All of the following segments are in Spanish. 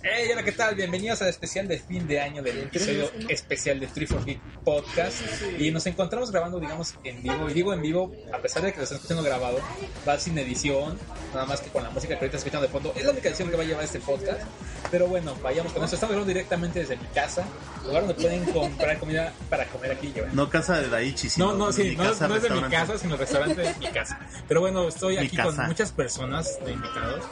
Hey, hola, ¿qué tal? Bienvenidos al especial de fin de año del episodio especial de 3 Geek Podcast. Y nos encontramos grabando, digamos, en vivo. Y digo en vivo, a pesar de que lo están escuchando grabado, va sin edición, nada más que con la música que ahorita escuchando de fondo. Es la única edición que va a llevar este podcast. Pero bueno, vayamos con eso. Estamos grabando directamente desde mi casa, lugar donde pueden comprar comida para comer aquí. No casa de Daichi, sino No, no, sí, no, no es de mi casa, sino el restaurante de mi casa. Pero bueno, estoy aquí con muchas personas de invitados.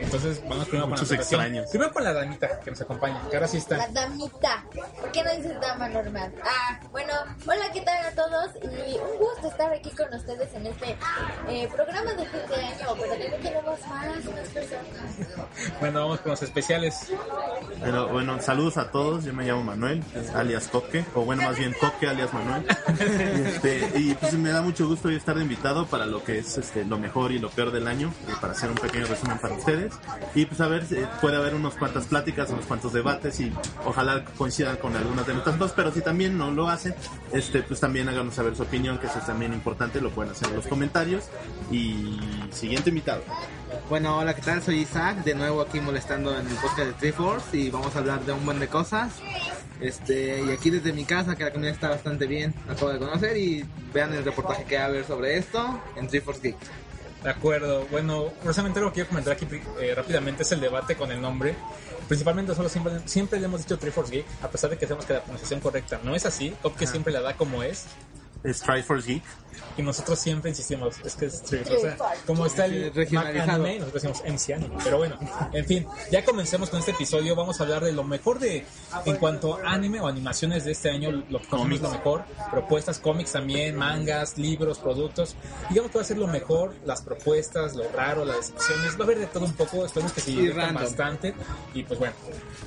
Entonces, vamos primero con la extraños. Primero con la damita que nos acompaña, que ahora sí está. La damita. ¿Por qué no dices dama normal? Ah, bueno, hola, ¿qué tal a todos? Y un gusto estar aquí con ustedes en este eh, programa de fin de año, pero también tenemos más, más personas. Bueno, vamos con los especiales. Pero bueno, saludos a todos. Yo me llamo Manuel, alias Coque, o bueno, más bien Coque, alias Manuel. Este, y pues me da mucho gusto hoy estar de invitado para lo que es este, lo mejor y lo peor del año, para hacer un pequeño resumen para ustedes. Y pues a ver, eh, puede haber unas cuantas pláticas, unos cuantos debates y ojalá coincidan con algunas de nuestras dos, pero si también no lo hacen, este, pues también háganos saber su opinión, que eso es también importante, lo pueden hacer en los comentarios. Y siguiente invitado. Bueno, hola, ¿qué tal? Soy Isaac, de nuevo aquí molestando en el podcast de Triforce y vamos a hablar de un buen de cosas. Este, y aquí desde mi casa, que la comida está bastante bien, acabo de conocer y vean el reportaje que va a haber sobre esto en Triforce Geek. De acuerdo. Bueno, precisamente lo que quiero comentar aquí eh, rápidamente es el debate con el nombre. Principalmente solo siempre, siempre le hemos dicho Triforce Geek, a pesar de que sabemos que la pronunciación correcta no es así, o que siempre la da como es. Es Triforce Geek. Y nosotros siempre insistimos, es que es Triforce. O sea, como está el regionalizado, nosotros decimos MC Anime. Pero bueno, en fin, ya comencemos con este episodio. Vamos a hablar de lo mejor de, en cuanto a anime o animaciones de este año, lo que es lo mejor. Propuestas, cómics también, mangas, libros, productos. Digamos que va a ser lo mejor, las propuestas, lo raro, las decepciones. Va a haber de todo un poco, esperemos que se diviertan bastante. Y pues bueno.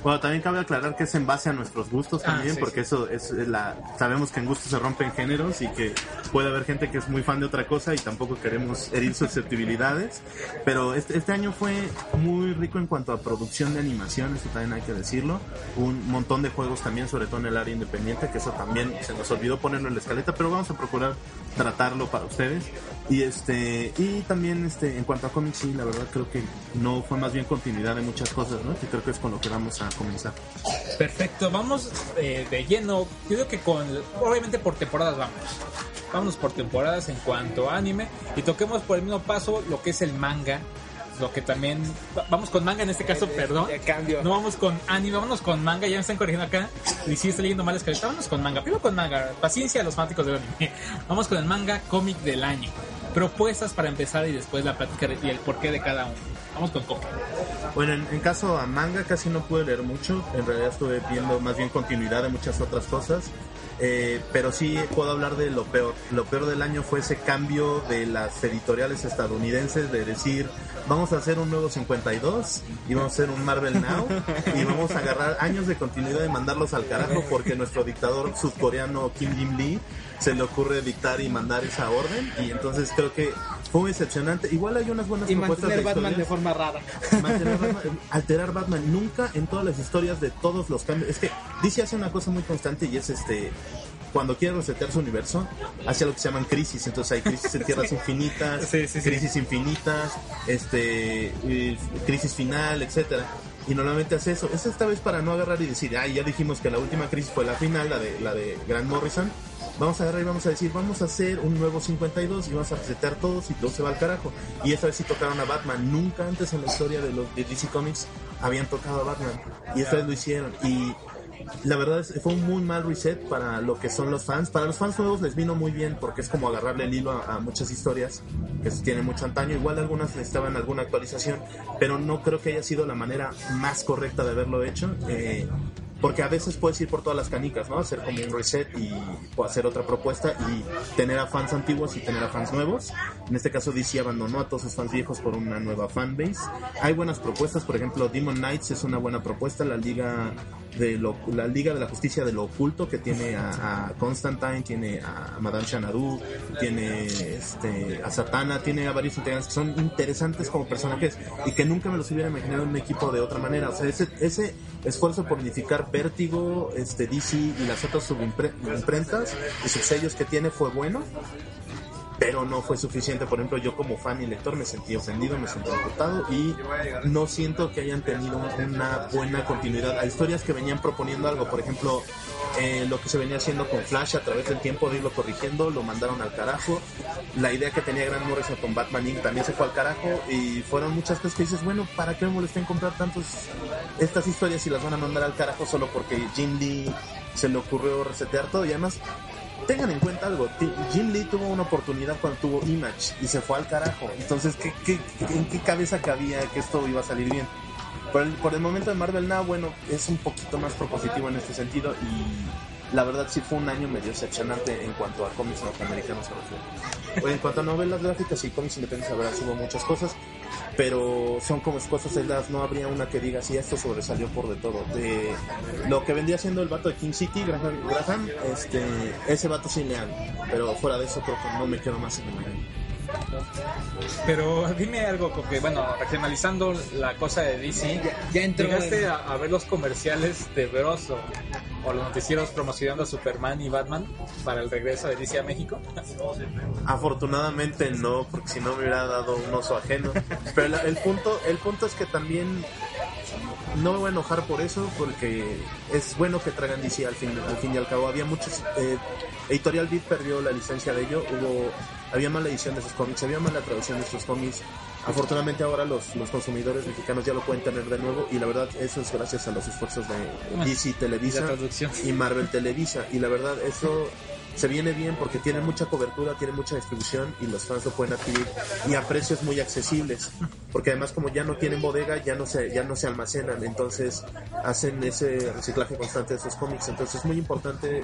Bueno, también cabe aclarar que es en base a nuestros gustos ah, también, porque eso es la. Sabemos que en gustos se rompen géneros y que puede haber gente que es muy fan de otra cosa y tampoco queremos herir susceptibilidades. Pero este, este año fue muy rico en cuanto a producción de animación, eso también hay que decirlo. Un montón de juegos también, sobre todo en el área independiente, que eso también se nos olvidó ponerlo en la escaleta, pero vamos a procurar tratarlo para ustedes. Y este y también este en cuanto a cómics, sí, la verdad creo que no fue más bien continuidad de muchas cosas, ¿no? Que creo que es con lo que vamos a comenzar. Perfecto, vamos eh, de lleno. Yo creo que con obviamente por temporadas vamos. Vámonos por temporadas en cuanto a anime y toquemos por el mismo paso lo que es el manga lo que también vamos con manga en este caso, perdón. No vamos con anime, vámonos con manga, ya me están corrigiendo acá. Y si estoy leyendo mal escaleta, vámonos con manga. Primero con manga, paciencia a los fanáticos de anime. Vamos con el manga cómic del año propuestas para empezar y después la plática y el porqué de cada uno. Vamos con Coca. Bueno, en, caso a manga casi no pude leer mucho, en realidad estuve viendo más bien continuidad de muchas otras cosas, eh, pero sí puedo hablar de lo peor. Lo peor del año fue ese cambio de las editoriales estadounidenses de decir, vamos a hacer un nuevo 52 y vamos a hacer un Marvel Now y vamos a agarrar años de continuidad y mandarlos al carajo porque nuestro dictador sudcoreano Kim Jin Lee se le ocurre dictar y mandar esa orden y entonces creo que fue muy excepcionante. Igual hay unas buenas y propuestas de Batman de forma rara. alterar Batman nunca en todas las historias de todos los cambios. Es que DC hace una cosa muy constante y es este cuando quiere resetear su universo, hace lo que se llaman crisis. Entonces hay crisis en tierras infinitas, crisis infinitas, este, crisis final, etcétera. Y normalmente hace eso. Es esta vez para no agarrar y decir, ay, ya dijimos que la última crisis fue la final, la de la de Grant Morrison vamos a agarrar y vamos a decir, vamos a hacer un nuevo 52 y vamos a resetear todos y todo se va al carajo. Y esta vez sí tocaron a Batman. Nunca antes en la historia de los de DC Comics habían tocado a Batman. Y esta vez lo hicieron. Y la verdad es, fue un muy mal reset para lo que son los fans. Para los fans nuevos les vino muy bien porque es como agarrarle el hilo a, muchas historias que tienen mucho antaño. Igual algunas necesitaban alguna actualización, pero no creo que haya sido la manera más correcta de haberlo hecho. Eh, porque a veces puedes ir por todas las canicas, ¿no? Hacer como un reset y hacer otra propuesta y tener a fans antiguos y tener a fans nuevos. En este caso DC abandonó a todos sus fans viejos por una nueva fanbase. Hay buenas propuestas, por ejemplo, Demon Knights es una buena propuesta, la liga de la Liga de la Justicia de lo Oculto que tiene a, Constantine, tiene a Madame Xanadu, tiene este, a Satana, tiene a varios integrantes que son interesantes como personajes y que nunca me los hubiera imaginado en un equipo de otra manera. O sea, ese, ese esfuerzo por unificar Vértigo, este, DC y las otras subimprentas y sus sellos que tiene fue bueno pero no fue suficiente. Por ejemplo, yo como fan y lector me sentí ofendido, me sentí imputado y no siento que hayan tenido una buena continuidad. Hay historias que venían proponiendo algo, por ejemplo, eh, lo que se venía haciendo con Flash a través del tiempo de irlo corrigiendo, lo mandaron al carajo. La idea que tenía Grant Morrison con Batman Inc. también se fue al carajo y fueron muchas cosas que dices, bueno, ¿para qué me molesté en comprar tantos estas historias si las van a mandar al carajo solo porque Jim Lee se le ocurrió resetear todo? Y además, tengan en cuenta algo, Jim Lee tuvo una oportunidad cuando tuvo Image y se fue al carajo. Entonces, ¿qué, qué, en qué cabeza cabía que esto iba a salir bien? Por el, por el momento de Marvel Now, bueno, es un poquito más propositivo en este sentido y la verdad sí fue un año medio decepcionante en cuanto a cómics norteamericanos se refiere. En cuanto a novelas gráficas y cómics independientes, verdad hubo muchas cosas, pero son como cosas aisladas, no habría una que diga si esto sobresalió por de todo. De lo que vendría siendo el vato de King City, Graham, Graham, este, ese vato sí lean, pero fuera de eso creo que no me quedo más en el. Pero dime algo, porque bueno, regionalizando la cosa de DC, ya entró ¿llegaste en- a, a ver los comerciales de Bros o, o los noticieros promocionando a Superman y Batman para el regreso de DC a México? Afortunadamente no, porque si no me hubiera dado un oso ajeno. Pero la- el punto, el punto es que también no me voy a enojar por eso, porque es bueno que traigan DC al fin, al fin y al cabo. Había muchos, eh, Editorial Beat perdió la licencia de ello, hubo, había mala edición de sus cómics, había mala traducción de sus cómics. Afortunadamente ahora los, los consumidores mexicanos ya lo pueden tener de nuevo y la verdad eso es gracias a los esfuerzos de DC Televisa y Marvel Televisa y la verdad eso se viene bien porque tiene mucha cobertura, tiene mucha distribución y los fans lo pueden adquirir y a precios muy accesibles. Porque además como ya no tienen bodega ya no se ya no se almacenan. Entonces hacen ese reciclaje constante de sus cómics. Entonces es muy importante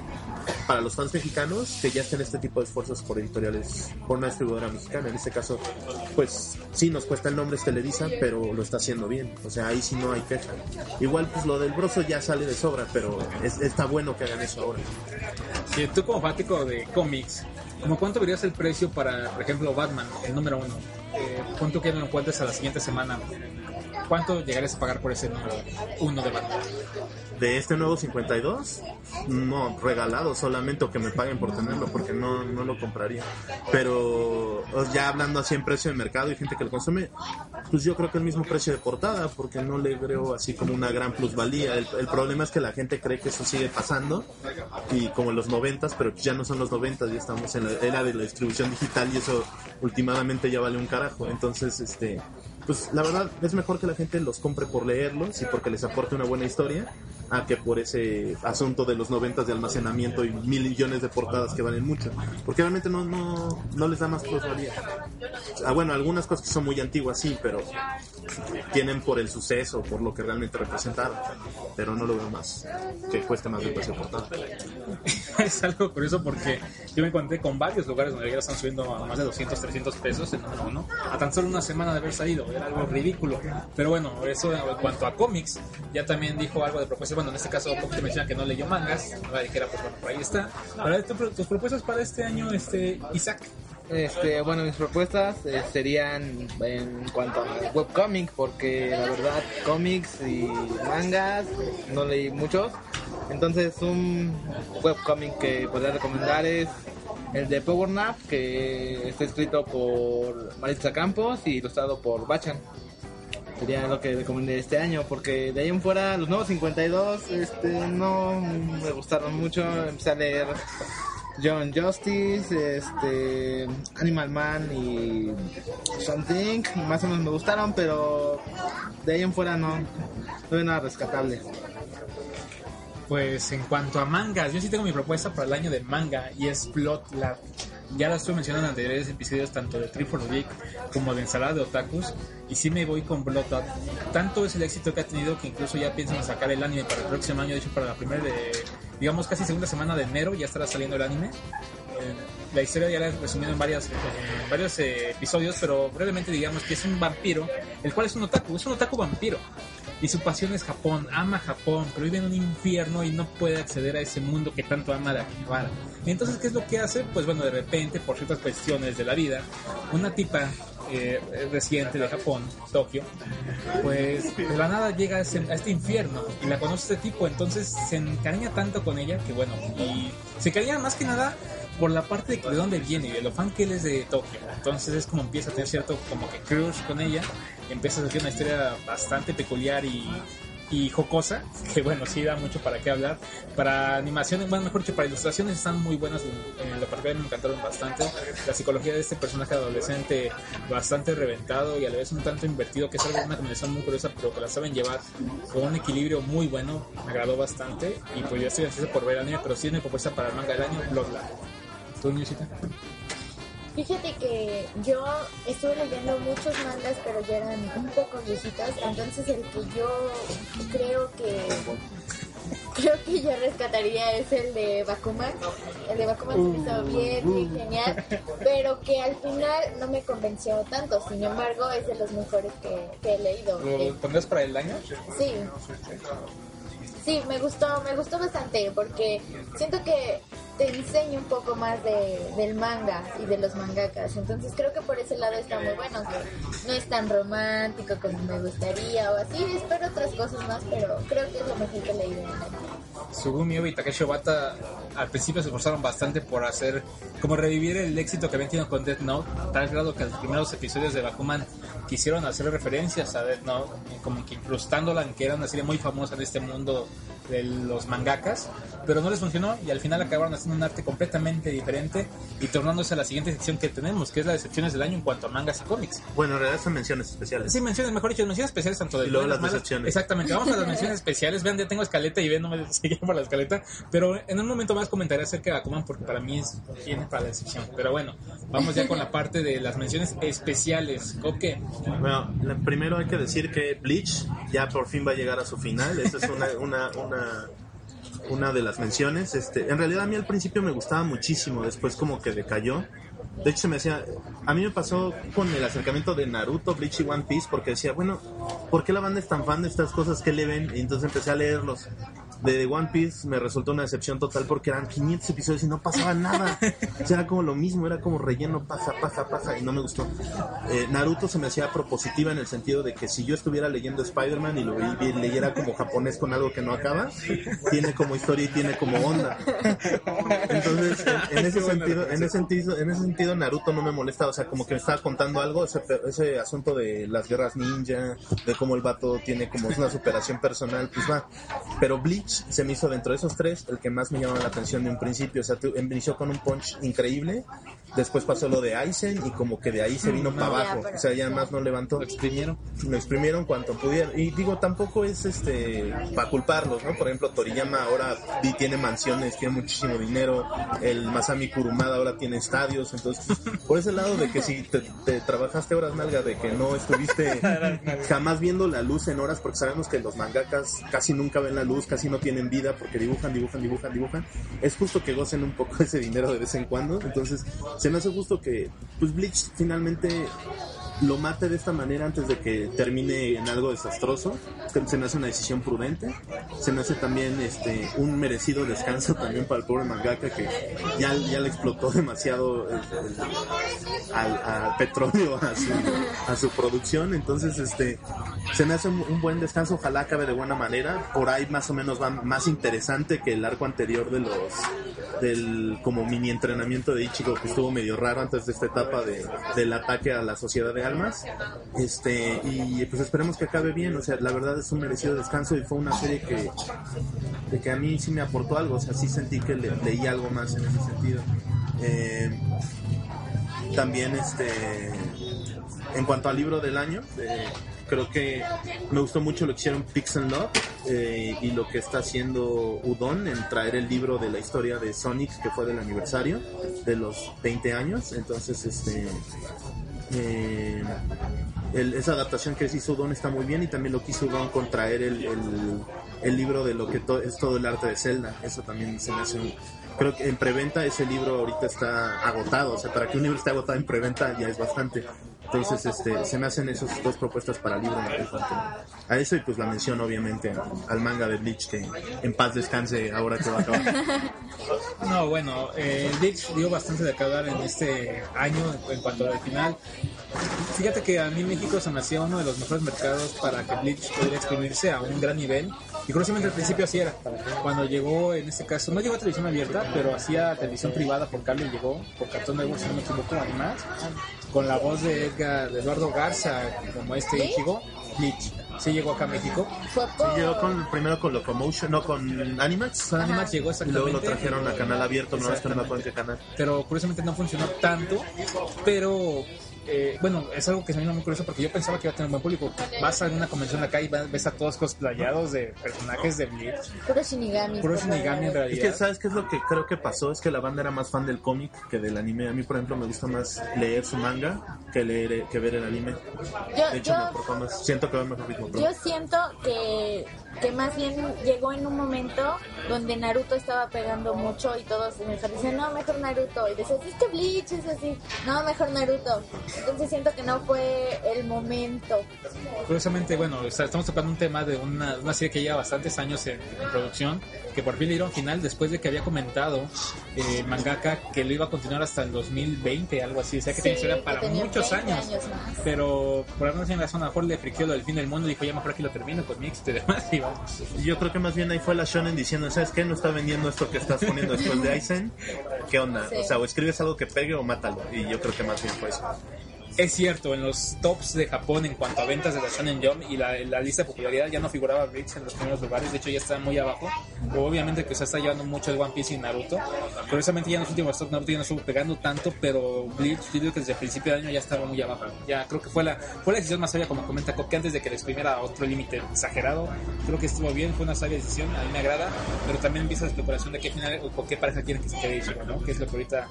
para los fans mexicanos que ya estén este tipo de esfuerzos por editoriales por una distribuidora mexicana. En este caso pues sí nos cuesta el nombre es Televisa pero lo está haciendo bien. O sea ahí sí no hay queja. Igual pues lo del broso ya sale de sobra pero es- está bueno que hagan eso ahora. Si tú como fanático de cómics, ¿como cuánto verías el precio para, por ejemplo, Batman, el número uno? Eh, ¿Cuánto que lo encuentres a la siguiente semana? ¿Cuánto llegarías a pagar por ese número uno de Batman? de este nuevo 52 no regalado solamente o que me paguen por tenerlo porque no, no lo compraría. Pero ya hablando así en precio de mercado y gente que lo consume pues yo creo que el mismo precio de portada porque no le creo así como una gran plusvalía. El, el problema es que la gente cree que eso sigue pasando y como en los noventas pero ya no son los noventas ya estamos en la era de la distribución digital y eso últimamente ya vale un carajo. Entonces este pues la verdad es mejor que la gente los compre por leerlos y porque les aporte una buena historia a que por ese asunto de los noventas de almacenamiento y mil millones de portadas que valen mucho porque realmente no no, no les da más plusvalía ah, bueno algunas cosas que son muy antiguas sí pero tienen por el suceso por lo que realmente representaron pero no lo veo más que cueste más del precio de portada es algo curioso porque yo me encontré con varios lugares donde ya están subiendo a más de 200, 300 pesos en uno, a tan solo una semana de haber salido, era algo ridículo. Pero bueno, eso en cuanto a cómics, ya también dijo algo de propuestas. Bueno, en este caso, Pop te menciona que no leyó mangas, no dijera, pues bueno, por ahí está. Para tu- tus propuestas para este año, este Isaac. Este, bueno, mis propuestas eh, serían en cuanto a webcomic, porque la verdad, cómics y mangas no leí muchos. Entonces, un webcomic que podría recomendar es el de Power Nap, que está escrito por Maritza Campos y ilustrado por Bachan. Sería lo que recomendé este año, porque de ahí en fuera, los nuevos 52 este, no me gustaron mucho. Empecé a leer John Justice, este, Animal Man y Something, más o menos me gustaron, pero de ahí en fuera no, no veo nada rescatable. Pues en cuanto a mangas, yo sí tengo mi propuesta para el año de manga y es Blood Lab. Ya la estuve mencionando en anteriores episodios tanto de Tree for Geek como de Ensalada de Otakus y sí me voy con Blood Lab. Tanto es el éxito que ha tenido que incluso ya piensan sacar el anime para el próximo año, de hecho para la primera de, digamos casi segunda semana de enero ya estará saliendo el anime. Eh, la historia ya la he resumido en varias, en varios eh, episodios, pero brevemente digamos que es un vampiro, el cual es un otaku, es un otaku vampiro. Y su pasión es Japón, ama Japón, pero vive en un infierno y no puede acceder a ese mundo que tanto ama de Akihabara. Entonces, ¿qué es lo que hace? Pues bueno, de repente, por ciertas cuestiones de la vida, una tipa eh, de Japón, Tokio, pues de la nada llega a, ese- a este infierno y la conoce este tipo, entonces se encariña tanto con ella que bueno, y se encariña más que nada por la parte de, de dónde viene y de lo fan que él es de Tokio. Entonces es como empieza a tener cierto como que crush con ella, empieza a hacer una historia bastante peculiar y, y jocosa, que bueno, sí da mucho para qué hablar. Para animaciones, bueno, mejor dicho, para ilustraciones están muy buenas, en, lo particular me encantaron bastante. La psicología de este personaje adolescente bastante reventado y a la vez un tanto invertido, que es algo una combinación muy curiosa, pero que la saben llevar con un equilibrio muy bueno, me agradó bastante y pues ya estoy ansioso por ver anime, pero sí es mi propuesta para el manga del año, Bloodline. ¿Tú? Fíjate que yo estuve leyendo muchos mangas, pero ya eran un poco viejitas. Entonces el que yo creo que creo que yo rescataría es el de Bakuman. El de Bakuman se me hizo bien, bien genial, pero que al final no me convenció tanto. Sin embargo, es de los mejores que, que he leído. Eh, ¿Lo pondrás para el año? Sí. Sí, me gustó, me gustó bastante porque siento que te enseña un poco más de, del manga y de los mangakas. Entonces creo que por ese lado está muy bueno, no es tan romántico como me gustaría o así. Espero otras cosas más, pero creo que es lo mejor que he leído en el. Sugumi y Takeshi Obata al principio se esforzaron bastante por hacer, como revivir el éxito que habían tenido con Death Note, tal grado que los primeros episodios de Bakuman quisieron hacer referencias a Death Note, como que incrustándola en que era una serie muy famosa en este mundo de los mangakas, pero no les funcionó y al final acabaron haciendo un arte completamente diferente y tornándose a la siguiente sección que tenemos, que es la de secciones del año en cuanto a mangas y cómics. Bueno, en realidad son menciones especiales. Sí, menciones, mejor dicho, menciones especiales tanto de Y luego las decepciones. Exactamente, vamos a las menciones especiales. Vean, ya tengo escaleta y ven, no me seguí por la escaleta. Pero en un momento más comentaré acerca de Bakuman porque para mí es viene para la decepción. Pero bueno, vamos ya con la parte de las menciones especiales. ¿Ok? Bueno, primero hay que decir que Bleach ya por fin va a llegar a su final. Esa es una, una, una, una de las menciones. Este, en realidad a mí al principio me gustaba muchísimo, después como que decayó. De hecho se me hacía, a mí me pasó con el acercamiento de Naruto, Bleach y One Piece porque decía, bueno, ¿por qué la banda es tan fan de estas cosas que le ven? Y entonces empecé a leerlos. De One Piece me resultó una decepción total porque eran 500 episodios y no pasaba nada. O sea, era como lo mismo, era como relleno, pasa, pasa, pasa y no me gustó. Eh, Naruto se me hacía propositiva en el sentido de que si yo estuviera leyendo Spider-Man y lo y leyera como japonés con algo que no acaba, tiene como historia y tiene como onda. Entonces, en, en ese sentido, en ese sentido, en ese sentido Naruto no me molesta, o sea, como que me estaba contando algo, ese, ese asunto de las guerras ninja, de cómo el vato tiene como una superación personal, pues va. Pero Bleach se me hizo dentro de esos tres el que más me llamaba la atención de un principio, o sea, tu- inició con un punch increíble, después pasó lo de Aizen y como que de ahí se vino para Ya, abajo, o sea, ya más no levantó Lo exprimieron. lo exprimieron cuanto pudieron. Y digo, tampoco es este para culparlos, ¿no? Por ejemplo, Toriyama ahora tiene mansiones, tiene muchísimo dinero. El Masami Kurumada ahora tiene estadios. Entonces, por ese lado de que si te, te trabajaste horas nalga, de que no estuviste jamás viendo la luz en horas, porque sabemos que los mangakas casi nunca ven la luz, casi no tienen vida, porque dibujan, dibujan, dibujan, dibujan. Es justo que gocen un poco ese dinero de vez en cuando. Entonces, se me hace justo que, pues, Bleach finalmente lo mate de esta manera antes de que termine en algo desastroso. Se- me hace una decisión prudente. Se me hace también este un merecido descanso también para el pobre mangaka que ya, ya le explotó demasiado al, petróleo a su, a producción. Entonces, este se me hace un, un buen descanso. Ojalá acabe de buena manera. Por ahí más o menos va más interesante que el arco anterior de los del como mini entrenamiento de Ichigo que estuvo medio raro antes de esta etapa de, del ataque a la sociedad de almas este y pues esperemos que acabe bien o sea la verdad es un merecido descanso y fue una serie que que a mí sí me aportó algo o sea sí sentí que le- leí algo más en ese sentido. Eh, también este en cuanto al libro del año eh, creo que me gustó mucho lo que hicieron Pix and Love eh, y lo que está haciendo Udon en traer el libro de la historia de Sonic que fue del aniversario de los 20 años. Entonces este eh, el- esa adaptación que hizo Udon está muy bien y también lo que hizo Udon con traer el, el, el libro de lo que to- es todo el arte de Zelda. Eso también se me hace un- creo que en preventa ese libro ahorita está agotado o sea para que un libro esté agotado en preventa ya es bastante entonces este se me hacen esas dos propuestas para libro a eso y pues la mención obviamente al manga de Bleach que en paz descanse ahora que va a acabar No, bueno, eh, Bleach dio bastante de hablar en este año en, cuanto al final. Fíjate que a mí México se me hacía uno de los mejores mercados para que Bleach pudiera exprimirse a un gran nivel. Y curiosamente al principio así era. Cuando llegó, en este caso, no llegó a televisión abierta, pero hacía televisión privada por cable, llegó por Cartoon Network, si no me equivoco, además, con la voz de Edgar, de Eduardo Garza, como este Ichigo, Bleach. Sí llegó acá a México. Sí, llegó con, primero con Locomotion, no, con Animax. Con Animax llegó Y luego exactamente. lo trajeron a canal abierto, no, esto no me acuerdo en qué canal. pero curiosamente no funcionó tanto, pero eh, bueno, es algo que se me hizo muy curioso porque yo pensaba que iba a tener un buen público. Vas a una convención acá y vas- ves a todos cosplayados de personajes de Bleach, Puro Shinigami. puro Shinigami en favor. Es que, realidad. ¿sabes qué es lo que creo que pasó? Es que la banda era más fan del cómic que del anime. A mí, por ejemplo, me gusta más leer su manga que leer que ver el anime. Yo, De hecho, yo me aportó más. Siento que va mejor ritmo. Yo siento que, que más bien llegó en un momento donde Naruto estaba pegando mucho y todos mejor dicen, no, mejor Naruto. Y decías, es que Bleach es así, no, mejor Naruto. Entonces siento que no fue el momento. Curiosamente, bueno, o sea, estamos tocando un tema de una, una serie que lleva bastantes años en, en producción, que por fin le dieron final después de que había comentado eh, mangaka que lo iba a continuar hasta el 2020, algo así. O sea que Sí, tenía que para muchos 20 años. años más. Pero por alguna razón a lo mejor le friqueó lo del fin del mundo y dijo, ya mejor aquí lo termino con mi éxito y demás. Y vamos. Yo creo que más bien ahí fue la Shonen diciendo, ¿sabes qué? No está vendiendo esto que estás poniendo después de Aizen. ¿Qué onda? Sí. O sea, o escribes algo que pegue o mátalo. Y yo creo que más bien fue eso. Es cierto, en los tops de Japón en cuanto a ventas de la Shonen Jump y la, la lista de popularidad ya no figuraba Bleach en los primeros lugares, de hecho ya está muy abajo. Obviamente que se está llevando mucho el One Piece y Naruto. Curiosamente ya en los últimos tops Naruto ya no estuvo pegando tanto, pero Bleach digo que desde el principio de año ya estaba muy abajo. Ya creo que fue la, fue la decisión más sabia como comenta Cop, que antes de que le exprimiera otro límite exagerado. Creo que estuvo bien, fue una sabia decisión, a mí me agrada, pero también empieza la especulación de qué final o qué pareja quieren que se quede Ichigo, ¿no? Que es lo que ahorita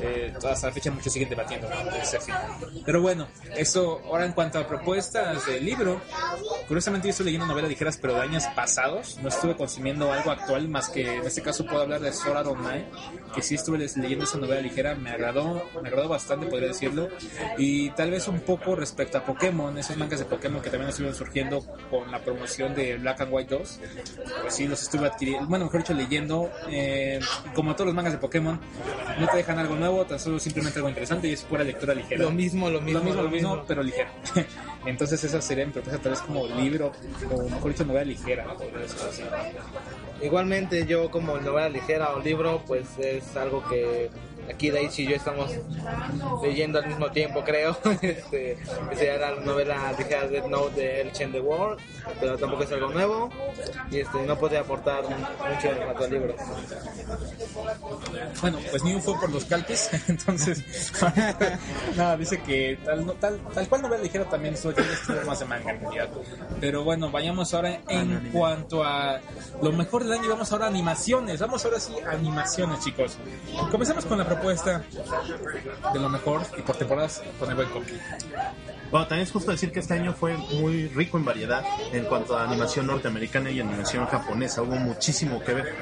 eh, hasta la fecha muchos siguen debatiendo ¿no? ese. Pero bueno, eso ahora en cuanto a propuestas del libro, curiosamente yo estoy leyendo novelas ligeras pero de años pasados, no estuve consumiendo algo actual más que en este caso puedo hablar de Sword Art Online, que sí estuve leyendo esa novela ligera, me agradó, me agradó bastante podría decirlo, y tal vez un poco respecto a Pokémon, esos mangas de Pokémon que también estuvieron surgiendo con la promoción de Black and White 2, pues sí los estuve adquiriendo, bueno mejor dicho leyendo, eh, como todos los mangas de Pokémon, no te dejan algo nuevo, tan solo simplemente algo interesante y es pura lectura ligera. Lo mismo, lo mismo, Lo mismo, lo mismo, mismo. pero ligero. Entonces esa sería mi propuesta tal vez como libro, o mejor dicho novela ligera. Igualmente yo como novela ligera o libro, pues es algo que aquí Daichi y yo estamos leyendo al mismo tiempo, creo. este, que sería la novela ligera Death Note de El Chen the World, pero tampoco es algo nuevo y este no puede aportar mucho en cuanto al libro. Bueno, pues New fue por los calpis, entonces nada, dice que tal, no- tal, tal cual novela ligera también estuvo más de manga en realidad. Pero bueno, vayamos ahora en cuanto a lo mejor del año, vamos ahora a animaciones, vamos ahora sí a animaciones chicos. Comencemos con la propuesta de lo mejor y por temporadas con el buen copy. Bueno, también es justo decir que este año fue muy rico en variedad en cuanto a animación norteamericana y animación japonesa. Hubo muchísimo que ver.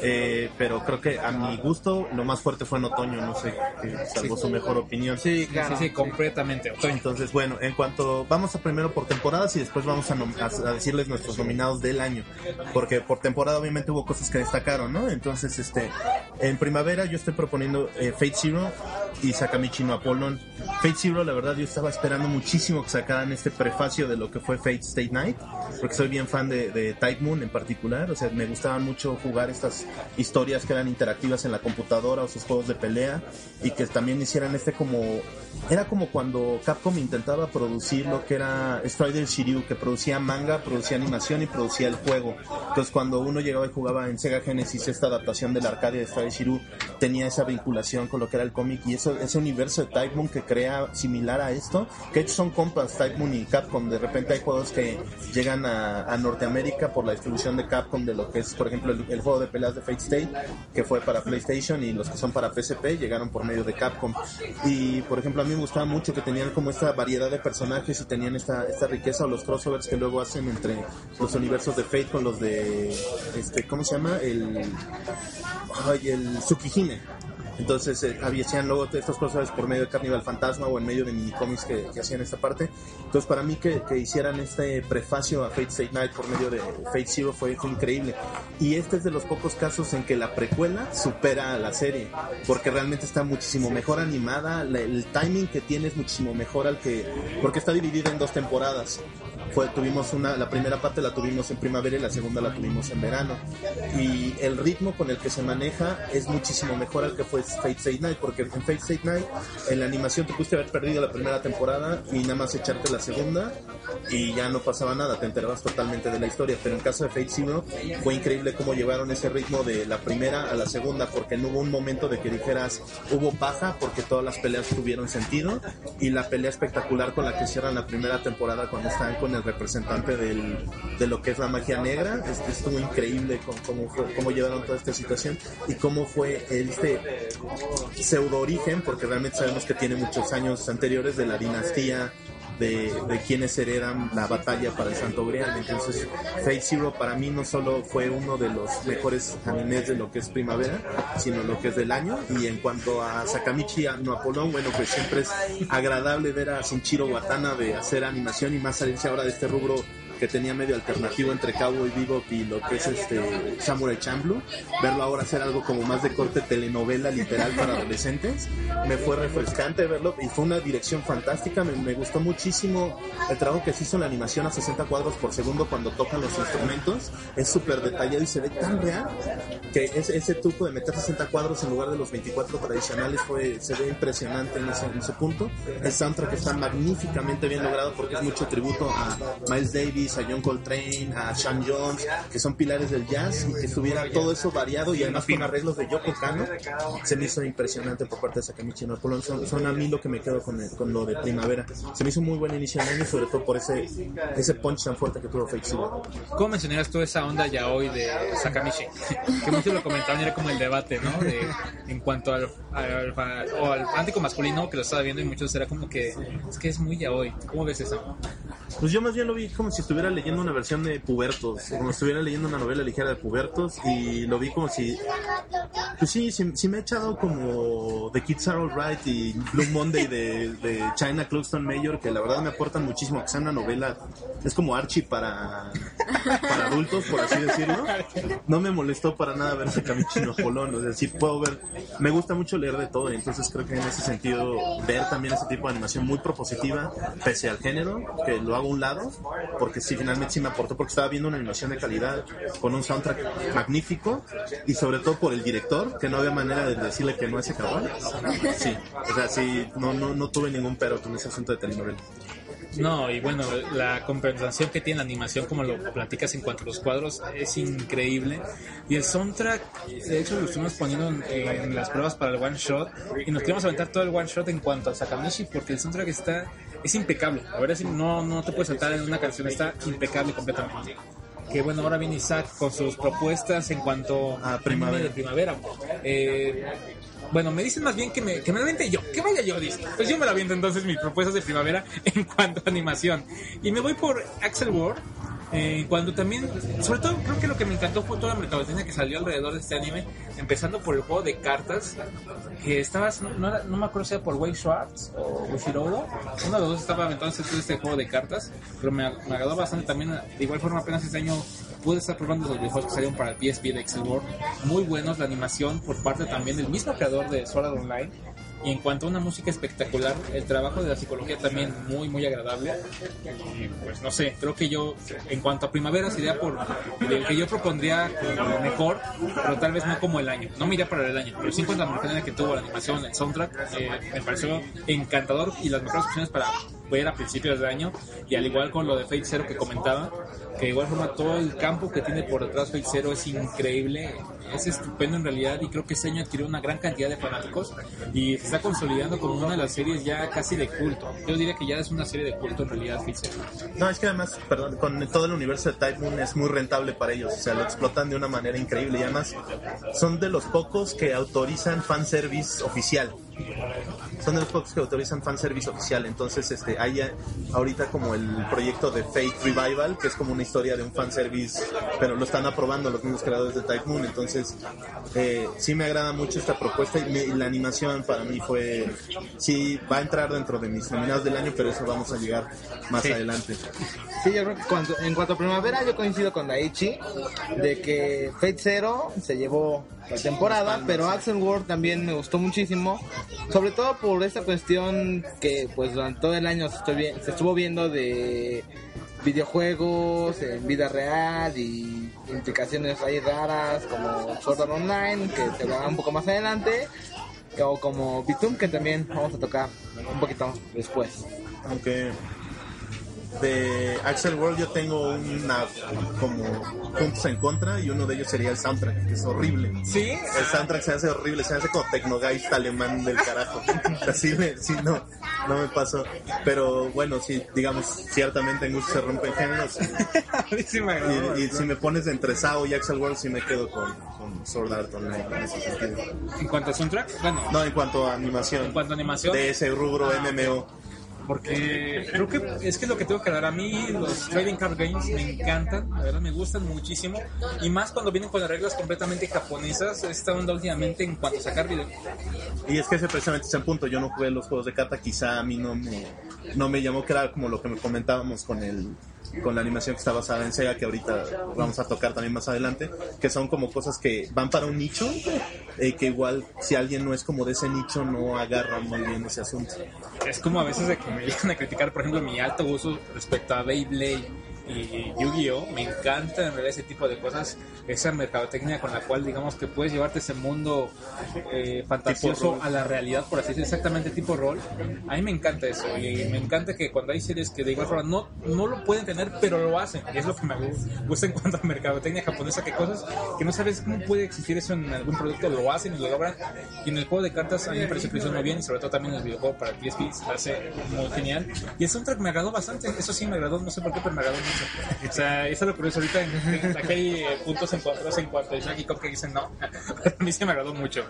Eh, pero creo que a mi gusto lo más fuerte fue en otoño, no sé, salvo su mejor opinión. Sí, claro. Sí, sí, completamente. Otoño. Entonces, bueno, en cuanto vamos a primero por temporadas y después vamos a, nom- a- a decirles nuestros nominados del año, porque por temporada obviamente hubo cosas que destacaron, ¿no? Entonces, este, en primavera yo estoy proponiendo eh, Fate Zero y Sakamichi no Apollon. Fate Zero, la verdad, yo estaba esperando muchísimo que sacaran este prefacio de lo que fue Fate State Night, porque soy bien fan de, de Type Moon en particular, o sea, me gustaba mucho jugar estas historias que eran interactivas en la computadora o sus juegos de pelea y que también hicieran este como era como cuando Capcom intentaba producir lo que era Strider Shiryu, que producía manga, producía animación y producía el juego. Entonces cuando uno llegaba y jugaba en Sega Genesis esta adaptación del arcade de Strider Shiryu, tenía esa vinculación con lo que era el cómic y eso, ese universo de Type Moon que crea similar a esto, que hecho son compas Type Moon y Capcom. De repente hay juegos que llegan a, Norteamérica por la distribución de Capcom de lo que es, por ejemplo, el, el juego de peleas de Fate State, que fue para PlayStation y los que son para PSP llegaron por medio de Capcom. Y por ejemplo, a mí me gustaba mucho que tenían como esta variedad de personajes y tenían esta, esta riqueza o los crossovers que luego hacen entre los universos de Fate con los de, este, ¿cómo se llama? El, ay, el Tsukihime. Entonces eh, hacían luego estos crossovers por medio de Carnival Fantasma o en medio de minicomics que, que hacían esta parte. Entonces para mí que, que hicieran este prefacio a Fate State Night por medio de Fate Zero fue, fue increíble. Y este es de los pocos casos en que la precuela supera a la serie, porque realmente está muchísimo mejor animada, el timing que tiene es muchísimo mejor al que, porque está dividida en dos temporadas. Fue tuvimos una la primera parte la tuvimos en primavera y la segunda la tuvimos en verano. Y el ritmo con el que se maneja es muchísimo mejor al que fue Fate Stay Night porque en Fate Stay Night en la animación te pudiste haber perdido la primera temporada y nada más echarte la segunda y ya no pasaba nada te enterabas totalmente de la historia. Pero en caso de Fate Zero fue increíble cómo llevaron ese ritmo de la primera a la segunda porque no hubo un momento de que dijeras hubo baja porque todas las peleas tuvieron sentido y la pelea espectacular con la que cierran la primera temporada cuando están con el representante del, de lo que es la magia negra. Es- estuvo increíble cómo, fue- cómo llevaron toda esta situación y cómo fue este pseudo origen porque realmente sabemos que tiene muchos años anteriores de la dinastía de, de quienes heredan la batalla para el Santo Grial. Entonces, Fate Zero para mí no solo fue uno de los mejores animes de lo que es primavera, sino lo que es del año. Y en cuanto a Sakamichi no Apolón, bueno, pues siempre es agradable ver a Shinichiro Watanabe hacer animación y más salirse ahora de este rubro que tenía medio alternativo entre Cowboy Bebop y lo que es este Samurai Champloo, verlo ahora hacer algo como más de corte telenovela literal para adolescentes, me fue refrescante verlo y fue una dirección fantástica, me, me gustó muchísimo el trabajo que se hizo en la animación a 60 cuadros por segundo cuando tocan los instrumentos, es súper detallado y se ve tan real que ese, ese truco de meter 60 cuadros en lugar de los 24 tradicionales fue, se ve impresionante en ese, en ese punto, el soundtrack está magníficamente bien logrado porque es mucho tributo a Miles Davis, a John Coltrane, a Sean Jones, que son pilares del jazz y que estuviera todo eso variado y además con arreglos de Yoko Kano, se me hizo impresionante por parte de Sakamichi no Apollo. Son, son a mí lo que me quedo con, el- con lo de primavera. Se me hizo muy buen inicio de año, sobre todo por ese, ese punch tan fuerte que tuvo Fake. ¿Cómo mencionarías tú esa onda ya hoy de Sakamichi? que muchos lo comentaban, era como el debate, ¿no? De, en cuanto al, al, al- o al fanático masculino que lo estaba viendo y muchos era como que es que es muy ya hoy. ¿Cómo ves eso? Pues yo más bien lo vi como si estuviera leyendo una versión de Pubertos, como si estuviera leyendo una novela ligera de Pubertos y lo vi como si... Pues sí, sí me ha echado como The Kids Are Alright y Blue Monday de, China Clugston Mayor, que la verdad me aportan muchísimo, que sea una novela, es como Archie para, para adultos, por así decirlo. No me molestó para nada ver Sakamichi no Polón, o sea, sí puedo ver, me gusta mucho leer de todo, entonces creo que en ese sentido ver también ese tipo de animación muy propositiva, pese al género, que lo hago a un lado, porque sí, finalmente sí me aportó, porque estaba viendo una animación de calidad, con un soundtrack magnífico, y sobre todo por el director, que no había manera de decirle que no a ese cabrón. Sí, o sea, sí, no, no, no tuve ningún pero con ese asunto de telenovela. No, y bueno, la compensación que tiene la animación, como lo platicas en cuanto a los cuadros, es increíble. Y el soundtrack, de hecho, lo estuvimos poniendo en, en las pruebas para el one shot. Y nos queremos aventar todo el one shot en cuanto a Sakamichi, porque el soundtrack está es impecable. La verdad es no, no te puedes saltar en una canción, está impecable completamente. Que bueno, ahora viene Isaac con sus propuestas en cuanto A primavera. anime de primavera. Eh, bueno, me dicen más bien que me, que me la aviente yo, que vaya yo, dice. Pues yo me la aviento entonces mis propuestas de primavera en cuanto a animación. Y me voy por Axel Ward. Eh, cuando también, sobre todo creo que lo que me encantó fue toda la mercadotecnia que salió alrededor de este anime, empezando por el juego de cartas, que estabas, no, no, no me acuerdo si era por Wade Schwartz o Bushirodo, uno de los dos estaba aventándose todo este juego de cartas, pero me, me agradó bastante también, de igual forma apenas este año pude estar probando los videojuegos que salieron para el PSP de Excel World, muy buenos, la animación por parte también del mismo creador de Sword Art Online, y en cuanto a una música espectacular, el trabajo de la psicología también muy, muy agradable. Y pues no sé, creo que yo, en cuanto a primavera, sería por el que yo propondría mejor, pero tal vez no como el año. No me iría para el año, pero sí a la mercadotecnia que tuvo la animación, el soundtrack, eh, me pareció encantador y las mejores opciones para ver a principios de año. Y al igual con lo de Fate Zero que comentaba, que de igual forma todo el campo que tiene por detrás Fate Zero es increíble, es estupendo en realidad y creo que este año adquirió una gran cantidad de fanáticos y se está consolidando como una de las series ya casi de culto. Yo diría que ya es una serie de culto en realidad Fate Zero. No, es que además, perdón, con todo el universo de Type Moon es muy rentable para ellos, o sea, lo explotan de una manera increíble y además son de los pocos que autorizan fanservice oficial. Son de los pocos que autorizan fanservice oficial, entonces este hay ahorita como el proyecto de Fate Revival, que es como una historia de un fanservice, pero lo están aprobando los mismos creadores de Type Moon, entonces eh, sí me agrada mucho esta propuesta y, me- y la animación para mí fue, sí, va a entrar dentro de mis nominados del año, pero eso vamos a llegar más adelante. Sí, yo creo que cuando- en cuanto a primavera yo coincido con Daichi de que Fate Zero se llevó la temporada, pero Axel World también me gustó muchísimo, sobre todo por esta cuestión que pues durante todo el año se, estoy se estuvo viendo de videojuegos en vida real y implicaciones ahí raras como Sword Online, que se verá un poco más adelante, o como Bitum, que también vamos a tocar un poquito después. Aunque de Axel World yo tengo una como puntos en contra y uno de ellos sería el soundtrack, que es horrible. ¿Sí? El soundtrack se hace horrible, se hace como tecnogeist alemán del carajo. Así me, sí, no, no me pasó. Pero bueno, sí, digamos, ciertamente en gusto se rompen géneros. Sí me. Y, y si me pones de entre Sao y Axel World, sí me quedo con, con Sword Art Online en ese sentido. En cuanto a soundtrack, bueno, No, en cuanto a animación. en cuanto a animación, De ese rubro MMO. Porque creo que es que lo que tengo que dar a mí, los trading card games me encantan, la verdad me gustan muchísimo, y más cuando vienen con las reglas completamente japonesas, esta onda últimamente en cuanto a sacar video. Y es que ese precisamente es el punto. Yo no jugué los juegos de carta, quizá a mí no me, no me llamó, que era como lo que me comentábamos con el con la animación que está basada en Sega, que ahorita vamos a tocar también más adelante, que son como cosas que van para un nicho, eh, que igual si alguien no es como de ese nicho, no agarra muy bien ese asunto. Es como a veces de que me llegan a criticar, por ejemplo, mi alto uso respecto a Beyblade y Yu-Gi-Oh! Me encanta en realidad ese tipo de cosas, esa mercadotecnia con la cual digamos que puedes llevarte ese mundo eh, fantasioso a la realidad, por así decirlo, exactamente tipo rol. A mí me encanta eso y me encanta que cuando hay series que de igual forma no, no lo pueden tener, pero lo hacen. Y es lo que me gusta en cuanto a mercadotecnia japonesa, que cosas que no sabes cómo puede existir eso en algún producto, lo hacen y lo logran. Y en el juego de cartas a mí me parece que lo hicieron muy bien, y sobre todo también en el videojuego para PSP se hace muy genial. Y el soundtrack me agradó bastante, eso sí me agradó, no sé por qué, pero me agradó mucho. O sea, eso es lo curioso ahorita, aquí hay eh, puntos encontrados en cuanto a Isaac y Cop que dicen no, a mí sí me agradó mucho.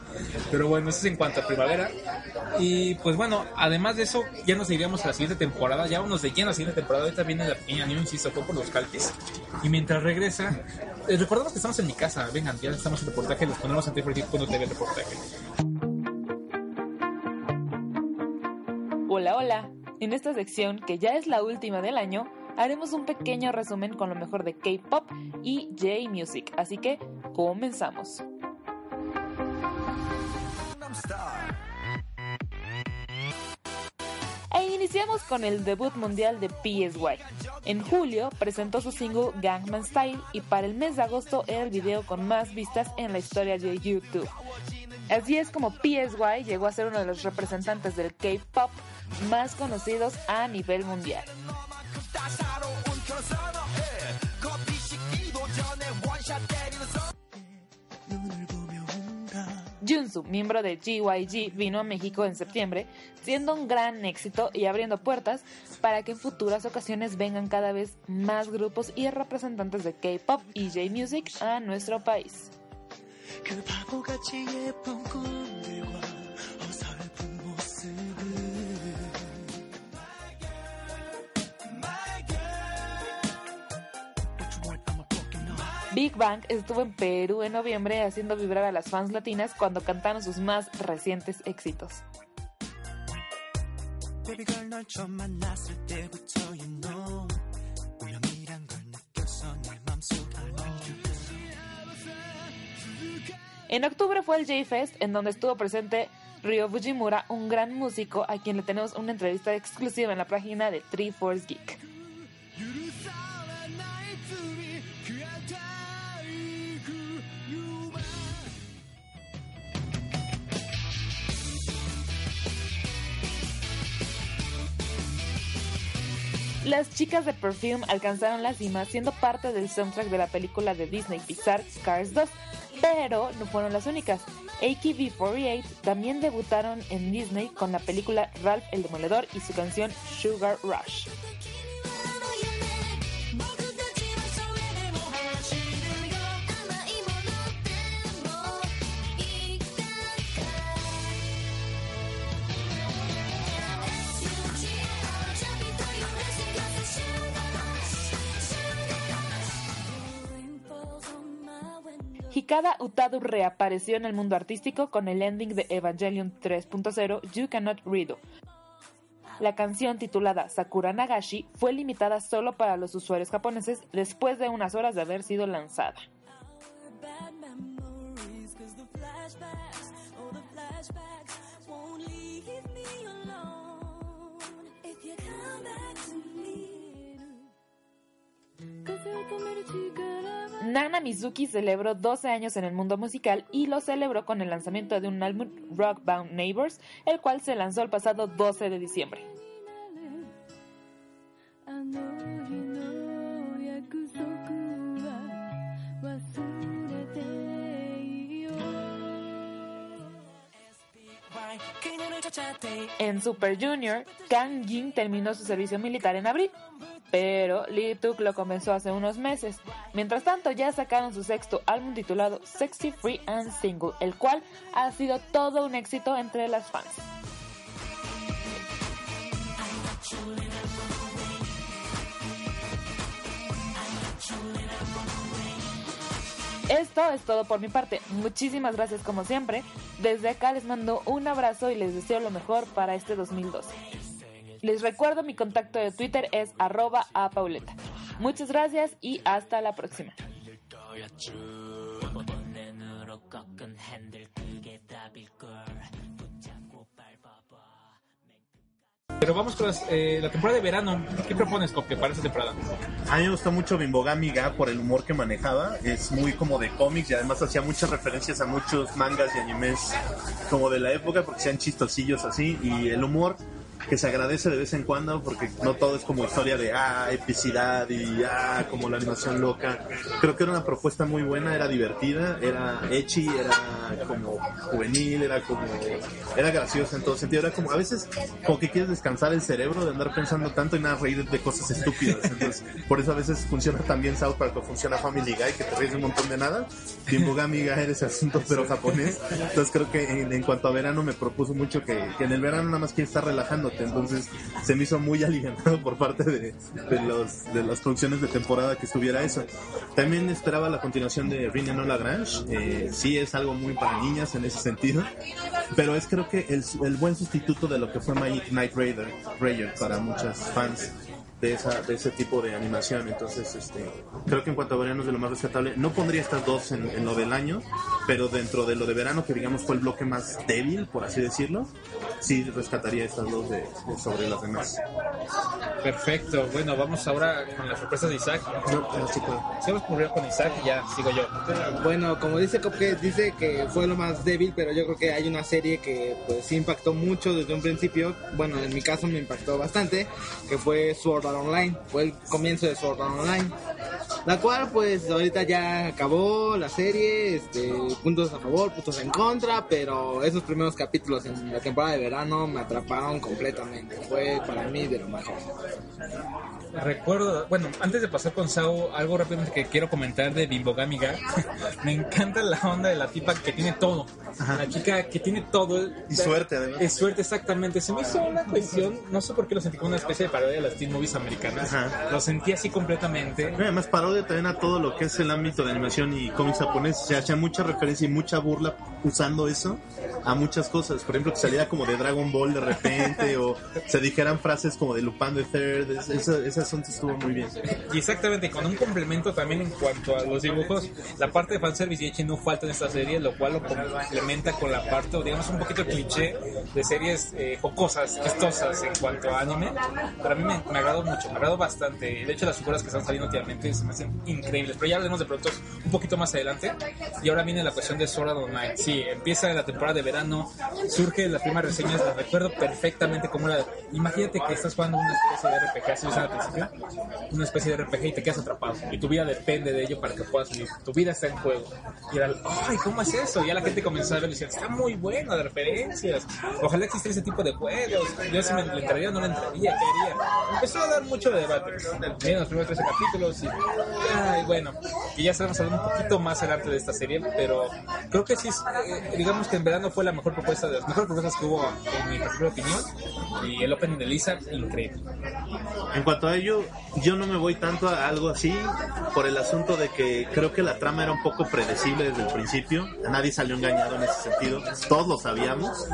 Pero bueno, eso es en cuanto a primavera. Y pues bueno, además de eso, ya nos iríamos a la siguiente temporada, ya vamos de lleno a la siguiente temporada, ahorita viene la pequeña New, insisto, fue por los calpis. Y mientras regresa, eh, recordemos que estamos en mi casa, vengan, ya estamos en reportaje, los ponemos en Triple cuando te ve el reportaje. Hola, hola. En esta sección, que ya es la última del año, haremos un pequeño resumen con lo mejor de K-pop y J-music. Así que comenzamos. E iniciamos con el debut mundial de PSY. En julio presentó su single Gangnam Style y para el mes de agosto era el video con más vistas en la historia de YouTube. Así es como PSY llegó a ser uno de los representantes del K-pop más conocidos a nivel mundial. Junsu, miembro de GYG, vino a México en septiembre, siendo un gran éxito y abriendo puertas para que en futuras ocasiones vengan cada vez más grupos y representantes de K-pop y J-music a nuestro país. Big Bang estuvo en Perú en noviembre haciendo vibrar a las fans latinas cuando cantaron sus más recientes éxitos. En octubre fue el J-Fest, en donde estuvo presente Ryo Fujimura, un gran músico a quien le tenemos una entrevista exclusiva en la página de Three Force Geek. Las chicas de Perfume alcanzaron la cima siendo parte del soundtrack de la película de Disney Pixar Cars 2, pero no fueron las únicas. AKB48 también debutaron en Disney con la película Ralph el Demoledor y su canción Sugar Rush. Hikada Utadu reapareció en el mundo artístico con el ending de Evangelion 3.0 You Cannot Redo. La canción titulada Sakura Nagashi fue limitada solo para los usuarios japoneses después de unas horas de haber sido lanzada. Nana Mizuki celebró 12 años en el mundo musical y lo celebró con el lanzamiento de un álbum Rock Bound Neighbors, el cual se lanzó el pasado 12 de diciembre. En Super Junior, Kang Jin terminó su servicio militar en abril pero Lee Tuk lo comenzó hace unos meses. Mientras tanto, ya sacaron su sexto álbum titulado Sexy Free and Single, el cual ha sido todo un éxito entre las fans. Esto es todo por mi parte. Muchísimas gracias como siempre. Desde acá les mando un abrazo y les deseo lo mejor para este 2012. Les recuerdo mi contacto de Twitter es arroba a Pauleta. Muchas gracias y hasta la próxima. Pero vamos con las, eh, la temporada de verano. ¿Qué propones, Copia, para esta temporada? A mí me gusta mucho Bimbogami Ga por el humor que manejaba. Es muy como de cómics y además hacía muchas referencias a muchos mangas y animes como de la época porque sean chistosillos así. Y el humor que se agradece de vez en cuando porque no todo es como historia de ah, epicidad y ah, como la animación loca. Creo que era una propuesta muy buena, era divertida, era ecchi, era como juvenil, era como era graciosa en todo sentido, era como a veces como que quieres descansar el cerebro de andar pensando tanto y nada reír de cosas estúpidas. Entonces, por eso a veces funciona también South Park o funciona Family Guy que te ríes un montón de nada. Bimbogami Ga era ese asunto pero japonés. Entonces creo que en, en cuanto a verano me propuso mucho que, que en el verano nada más quieres estar entonces se me hizo muy alivianado por parte de, de, los, de las producciones de temporada que estuviera eso. También esperaba la continuación de Rina No Lagrange, eh, sí es algo muy para niñas en ese sentido, pero es creo que el, el buen sustituto de lo que fue My Night Raider, Raider para muchas fans de, esa, de ese tipo de animación. Entonces, este, creo que en cuanto a verano es de lo más rescatable. No pondría estas dos en, en, lo del año, pero dentro de lo de verano, que digamos fue el bloque más débil, por así decirlo, sí rescataría estas dos de, de sobre las demás. Perfecto. Bueno, vamos ahora con las sorpresas de Isaac. No, pero sí puedo. Sigamos primero con Isaac y ya sigo yo. Bueno, como dice Cupcake, dice que fue lo más débil, pero yo creo que hay una serie que pues sí impactó mucho desde un principio. Bueno, en mi caso me impactó bastante, que fue Sword Art Online. Fue el comienzo de Sword Online. La cual pues ahorita ya acabó la serie, este, puntos a favor, puntos en contra, pero esos primeros capítulos en la temporada de verano me atraparon completamente. Fue para mí de lo mejor. Recuerdo, bueno, antes de pasar con Sao, algo rápidamente que quiero comentar de Bimbogami Ga. Me encanta la onda de la tipa que tiene todo. La chica que tiene todo. Y suerte, además. Es suerte, exactamente. Se me hizo una cuestión, no sé por qué lo sentí como una especie de parodia de las teen movies americanas. Ajá. Lo sentí así completamente. No, Además, parodia también a todo lo que es el ámbito de animación y cómics japonés. Se hacía mucha referencia y mucha burla usando eso a muchas cosas. Por ejemplo, que saliera como de Dragon Ball de repente o se dijeran frases como de Lupin the Third. Es- Ese, ese asunto estuvo muy bien. Y exactamente, con un complemento también en cuanto a los dibujos, la parte de fanservice y Echi no falta en esta serie, lo cual lo complementa con la parte, o digamos, un poquito cliché de series eh, jocosas, chistosas en cuanto a anime. Pero a mí me, me agradó mucho, me agradó bastante. De hecho, las figuras que están saliendo últimamente se me hacen increíbles. Pero ya hablaremos de productos un poquito más adelante. Y ahora viene la cuestión de Sword Art Online. Sí, empieza la temporada de verano, surge las primeras reseñas, las recuerdo perfectamente como era. Imagínate que estás jugando una especie de RPG, así al principio, una especie de RPG y te quedas atrapado. Y tu vida depende de ello para que puedas vivir. Tu vida está en juego. Y era, ¡ay, cómo es eso! Y ya la gente comenzó a ver y decía, está muy bueno de referencias. Ojalá existiera ese tipo de juegos. Yo si me entraría no le entraría, ¿qué haría? Empezó a dar mucho de debate. Miren los primeros 13 capítulos y, ay, bueno, y ya estaremos hablando un poquito más adelante de esta serie, pero creo que sí, es, eh, digamos que en verano fue la mejor propuesta, de las mejores propuestas que hubo, en mi particular opinión. Y el opening de Lisa, increíble. En cuanto a ello, yo no me voy tanto a algo así por el asunto de que creo que la trama era un poco predecible desde el principio. Nadie salió engañado en ese sentido. Todos lo sabíamos.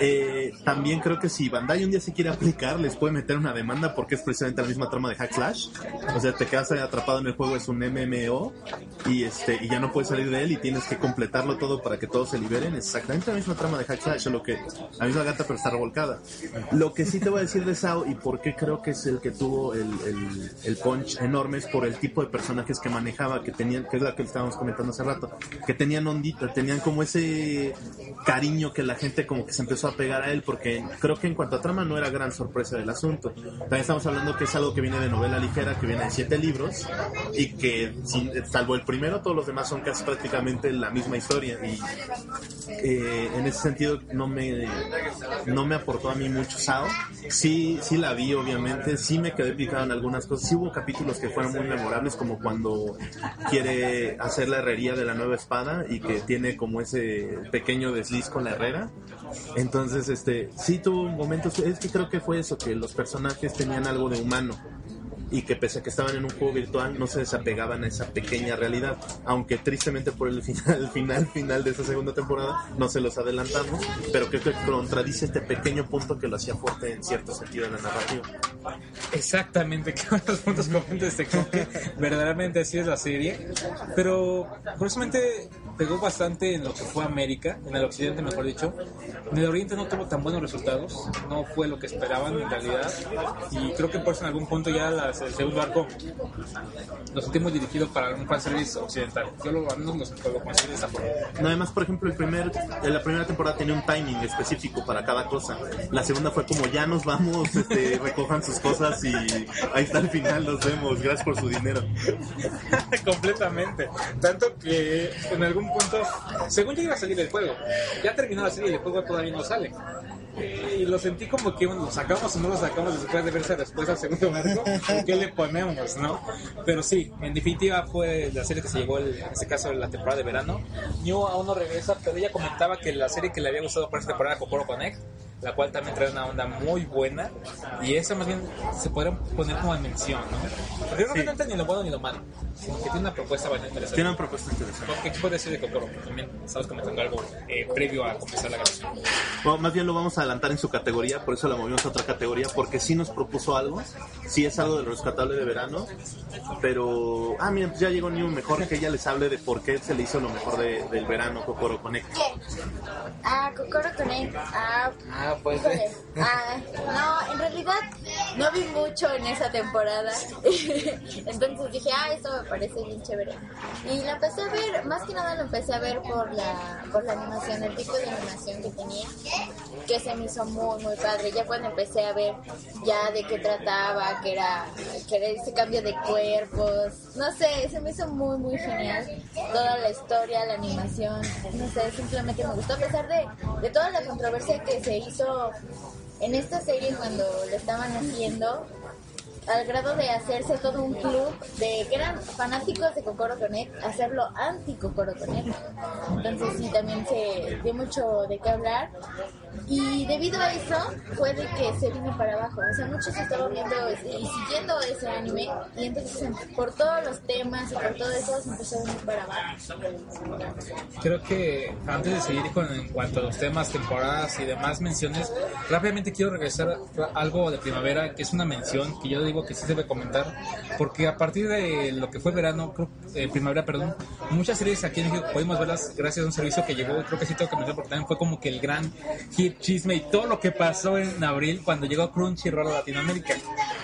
Eh, también creo que si Bandai un día se quiere aplicar, les puede meter una demanda porque es precisamente la misma trama de Hack Slash. O sea, te quedas atrapado en el juego, es un MMO. y este y ya no puedes salir de él y tienes que completarlo todo para que todos se liberen. Exactamente la misma trama de Hack Slash, solo que la misma gata pero está revolcada. Lo que sí te voy a decir de Sao y por qué creo que es el que tuvo el, el, el punch enorme es por el tipo de personajes que manejaba, que tenían, que es la que estábamos comentando hace rato, que tenían ondita, tenían como ese cariño que la gente como que se empezó a pegar a él, porque creo que en cuanto a trama no era gran sorpresa del asunto. También estamos hablando que es algo que viene de novela ligera, que viene de siete libros, y que salvo el primero, todos los demás son casi prácticamente la misma historia. Y eh, en ese sentido no me no me aportó a mí mucho Sao. Sí, sí la vi obviamente, sí me quedé picado en algunas cosas. Sí hubo capítulos que fueron muy memorables, como cuando quiere hacer la herrería de la nueva espada y que tiene como ese pequeño desliz con la herrera. Entonces, este, sí tuvo momentos, es que creo que fue eso, que los personajes tenían algo de humano y que pese a que estaban en un juego virtual no se desapegaban a esa pequeña realidad, aunque tristemente por el final, final, final de esa segunda temporada no se los adelantamos, pero creo que contradice este pequeño punto que lo hacía fuerte en cierto sentido en la narrativa. Exactamente, que buenos puntos comentas de que verdaderamente así es la serie. Pero curiosamente pegó bastante en lo que fue América, en el occidente mejor dicho. En el oriente no tuvo tan buenos resultados, no fue lo que esperaban en realidad. Y creo que por eso en algún punto ya las- el segundo arco lo sentimos dirigido para un fanservice occidental. Yo lo, menos lo, lo considero de esa forma. No, además, por ejemplo, el primer, la primera temporada tenía un timing específico para cada cosa. La segunda fue como ya nos vamos, este, recojan sus cosas y ahí está el final, nos vemos, gracias por su dinero. Completamente. Tanto que en algún punto, según ya iba a salir el juego, ya terminó la serie y el juego todavía no sale. Y lo sentí como que bueno, lo sacamos o no lo sacamos después de verse después al segundo arco. ¿Qué le ponemos, no? Pero sí, en definitiva fue la serie que se llegó, el- en este caso, la temporada de verano. New aún no regresa, pero ella comentaba que la serie que le había gustado para esta temporada, Kokoro Connect, la cual también trae una onda muy buena. Y esa más bien se podría poner como en mención, ¿no? Porque creo que Sí. no entra ni lo bueno ni lo malo, sino que tiene una propuesta bastante interesante. Tiene una propuesta interesante. ¿Qué puede decir de Kokoro? También estabas comentando algo eh, previo a comenzar la grabación. Bueno, más bien lo vamos a adelantar en su categoría, por eso la movimos a otra categoría, porque sí nos propuso algo, sí es algo del rescatable de verano, pero, ah, miren, pues ya llegó New, mejor que ella les hable de por qué se le hizo lo mejor de- del verano Kokoro Connect. ¿Qué? Ah, Kokoro Connect. Ah, Ah, pues. híjole. Ah, no, en realidad no vi mucho en esa temporada. Entonces dije, ah, esto me parece bien chévere. Y la empecé a ver, más que nada lo empecé a ver por la, por la animación, el tipo de animación que tenía, que se me hizo muy, muy padre. Ya cuando empecé a ver ya de qué trataba, que era, que era ese cambio de cuerpos, no sé, se me hizo muy, muy genial. Toda la historia, la animación, no sé, simplemente me gustó a pesar de, de toda la controversia que se hizo en esta serie cuando lo estaban haciendo al grado de hacerse todo un club de que eran fanáticos de Kokoro Connect, hacerlo anti Kokoro Connect. Entonces sí, también se dio mucho de qué hablar. Y debido a eso fue de que se vino para abajo. O sea, muchos estaban viendo y siguiendo ese anime y entonces por todos los temas y por todo eso se empezó a venir para abajo. Creo que antes de seguir con en cuanto a los temas, temporadas y demás menciones, rápidamente quiero regresar a algo de primavera, que es una mención que yo digo que sí se debe comentar, porque a partir de lo que fue verano, eh, primavera, perdón, muchas series aquí en México podemos verlas gracias a un servicio que llegó, creo que sí tengo que mencionar porque también fue como que el gran hit, chisme y todo lo que pasó en abril cuando llegó Crunchyroll a Latinoamérica.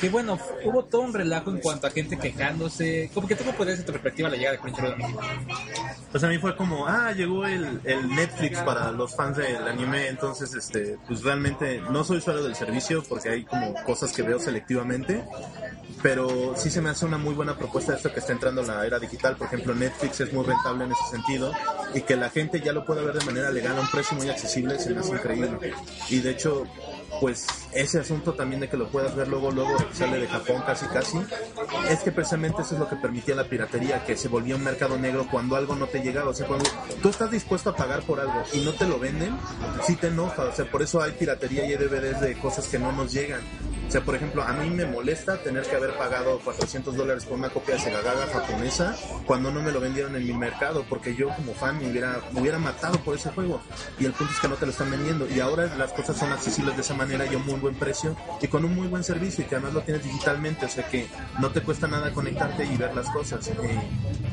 Que bueno, hubo todo un relajo en cuanto a gente quejándose, como que tú puedes desde tu perspectiva la llegada de Crunchyroll a México. Pues a mí fue como, ah, llegó el, el Netflix para los fans del anime, entonces, este, pues realmente no soy usuario del servicio porque hay como cosas que veo selectivamente, pero sí se me hace una muy buena propuesta esto que está entrando en la era digital. Por ejemplo, Netflix es muy rentable en ese sentido y que la gente ya lo pueda ver de manera legal a un precio muy accesible se me hace increíble. Y de hecho, pues ese asunto también de que lo puedas ver luego, luego sale de Japón casi casi, es que precisamente eso es lo que permitía la piratería, que se volvía un mercado negro cuando algo no te llegaba. O sea, cuando tú estás dispuesto a pagar por algo y no te lo venden, sí te enoja. O sea, por eso hay piratería y hay DVDs de cosas que no nos llegan. O sea, por ejemplo, a mí me molesta tener que haber pagado 400 dólares por una copia de Sega Gaga japonesa cuando no me lo vendieron en mi mercado, porque yo como fan me hubiera, me hubiera matado por ese juego. Y el punto es que no te lo están vendiendo. Y ahora las cosas son accesibles de esa manera y a un muy buen precio y con un muy buen servicio y que además lo tienes digitalmente, o sea que no te cuesta nada conectarte y ver las cosas. Eh,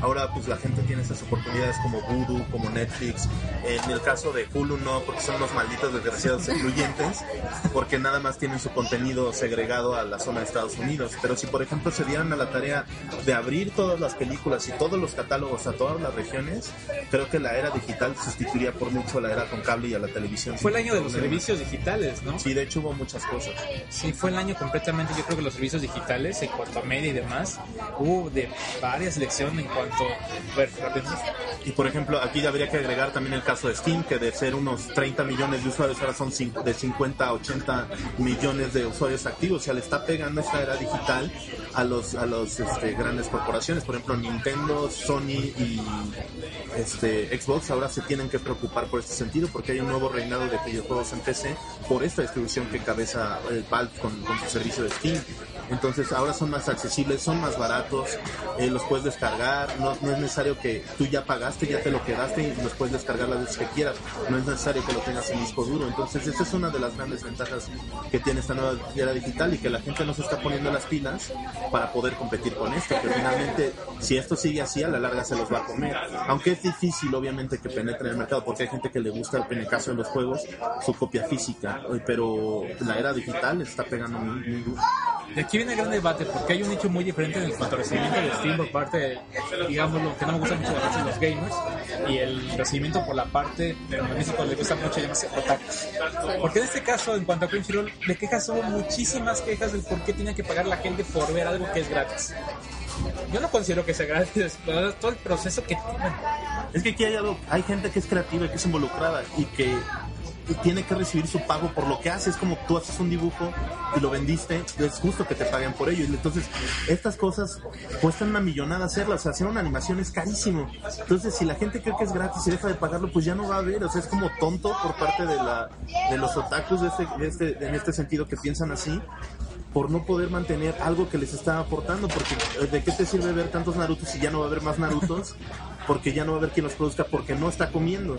ahora pues la gente tiene esas oportunidades como Voodoo, como Netflix. En el caso de Hulu no, porque son los malditos desgraciados excluyentes, porque nada más tienen su contenido segregado a la zona de Estados Unidos. Pero si por ejemplo se dieran a la tarea de abrir todas las películas y todos los catálogos a todas las regiones, creo que la era digital sustituiría por mucho a la era con cable y a la televisión. Fue el año de los servicios digitales, ¿no? Sí, de hecho hubo muchas cosas. Sí, fue el año completamente, yo creo que los servicios digitales, en cuanto a media y demás, hubo de varias lecciones en cuanto... A ver. Y por ejemplo, aquí habría que agregar también el caso de Steam, que de ser unos 30 millones de usuarios, ahora son de 50 a 80 millones de usuarios activos. O sea, le está pegando esta era digital a los a los este, grandes corporaciones. Por ejemplo, Nintendo, Sony y este, Xbox ahora se tienen que preocupar por este sentido, porque hay un nuevo reinado de videojuegos en PC por esta distribución que encabeza el Valve con, con su servicio de Steam. Entonces ahora son más accesibles, son más baratos, eh, los puedes descargar, no, no es necesario que tú ya pagaste, ya te lo quedaste y los puedes descargar las veces que quieras, no es necesario que lo tengas en disco duro. Entonces esa es una de las grandes ventajas que tiene esta nueva era digital y que la gente no se está poniendo las pilas para poder competir con esto, que finalmente si esto sigue así a la larga se los va a comer. Aunque es difícil obviamente que penetre en el mercado porque hay gente que le gusta en el caso de los juegos su copia física, pero la era digital está pegando muy, muy duro. Aquí viene el gran debate, porque hay un hecho muy diferente en cuanto al recibimiento de Steam por parte, de, digamos, lo que no me gusta mucho de los gamers, y el recibimiento por la parte de los México le gusta mucho llamarse otakus. Porque en este caso, en cuanto a Crunchyroll, de quejas hubo muchísimas quejas del por qué tenía que pagar la gente por ver algo que es gratis. Yo no considero que sea gratis, todo el proceso que tienen. Es que aquí hay algo, hay gente que es creativa que es involucrada y que tiene que recibir su pago por lo que hace. Es como tú haces un dibujo y lo vendiste, es justo que te paguen por ello. Y entonces, estas cosas cuestan una millonada hacerlas. O sea, hacer una animación es carísimo. Entonces, si la gente cree que es gratis y deja de pagarlo, pues ya no va a haber. O sea, es como tonto por parte de, la, de los otakus de este, de este, en este sentido que piensan así por no poder mantener algo que les está aportando, porque eh, ¿de qué te sirve ver tantos Narutos si ya no va a haber más Narutos? Porque ya no va a haber quien los produzca porque no está comiendo.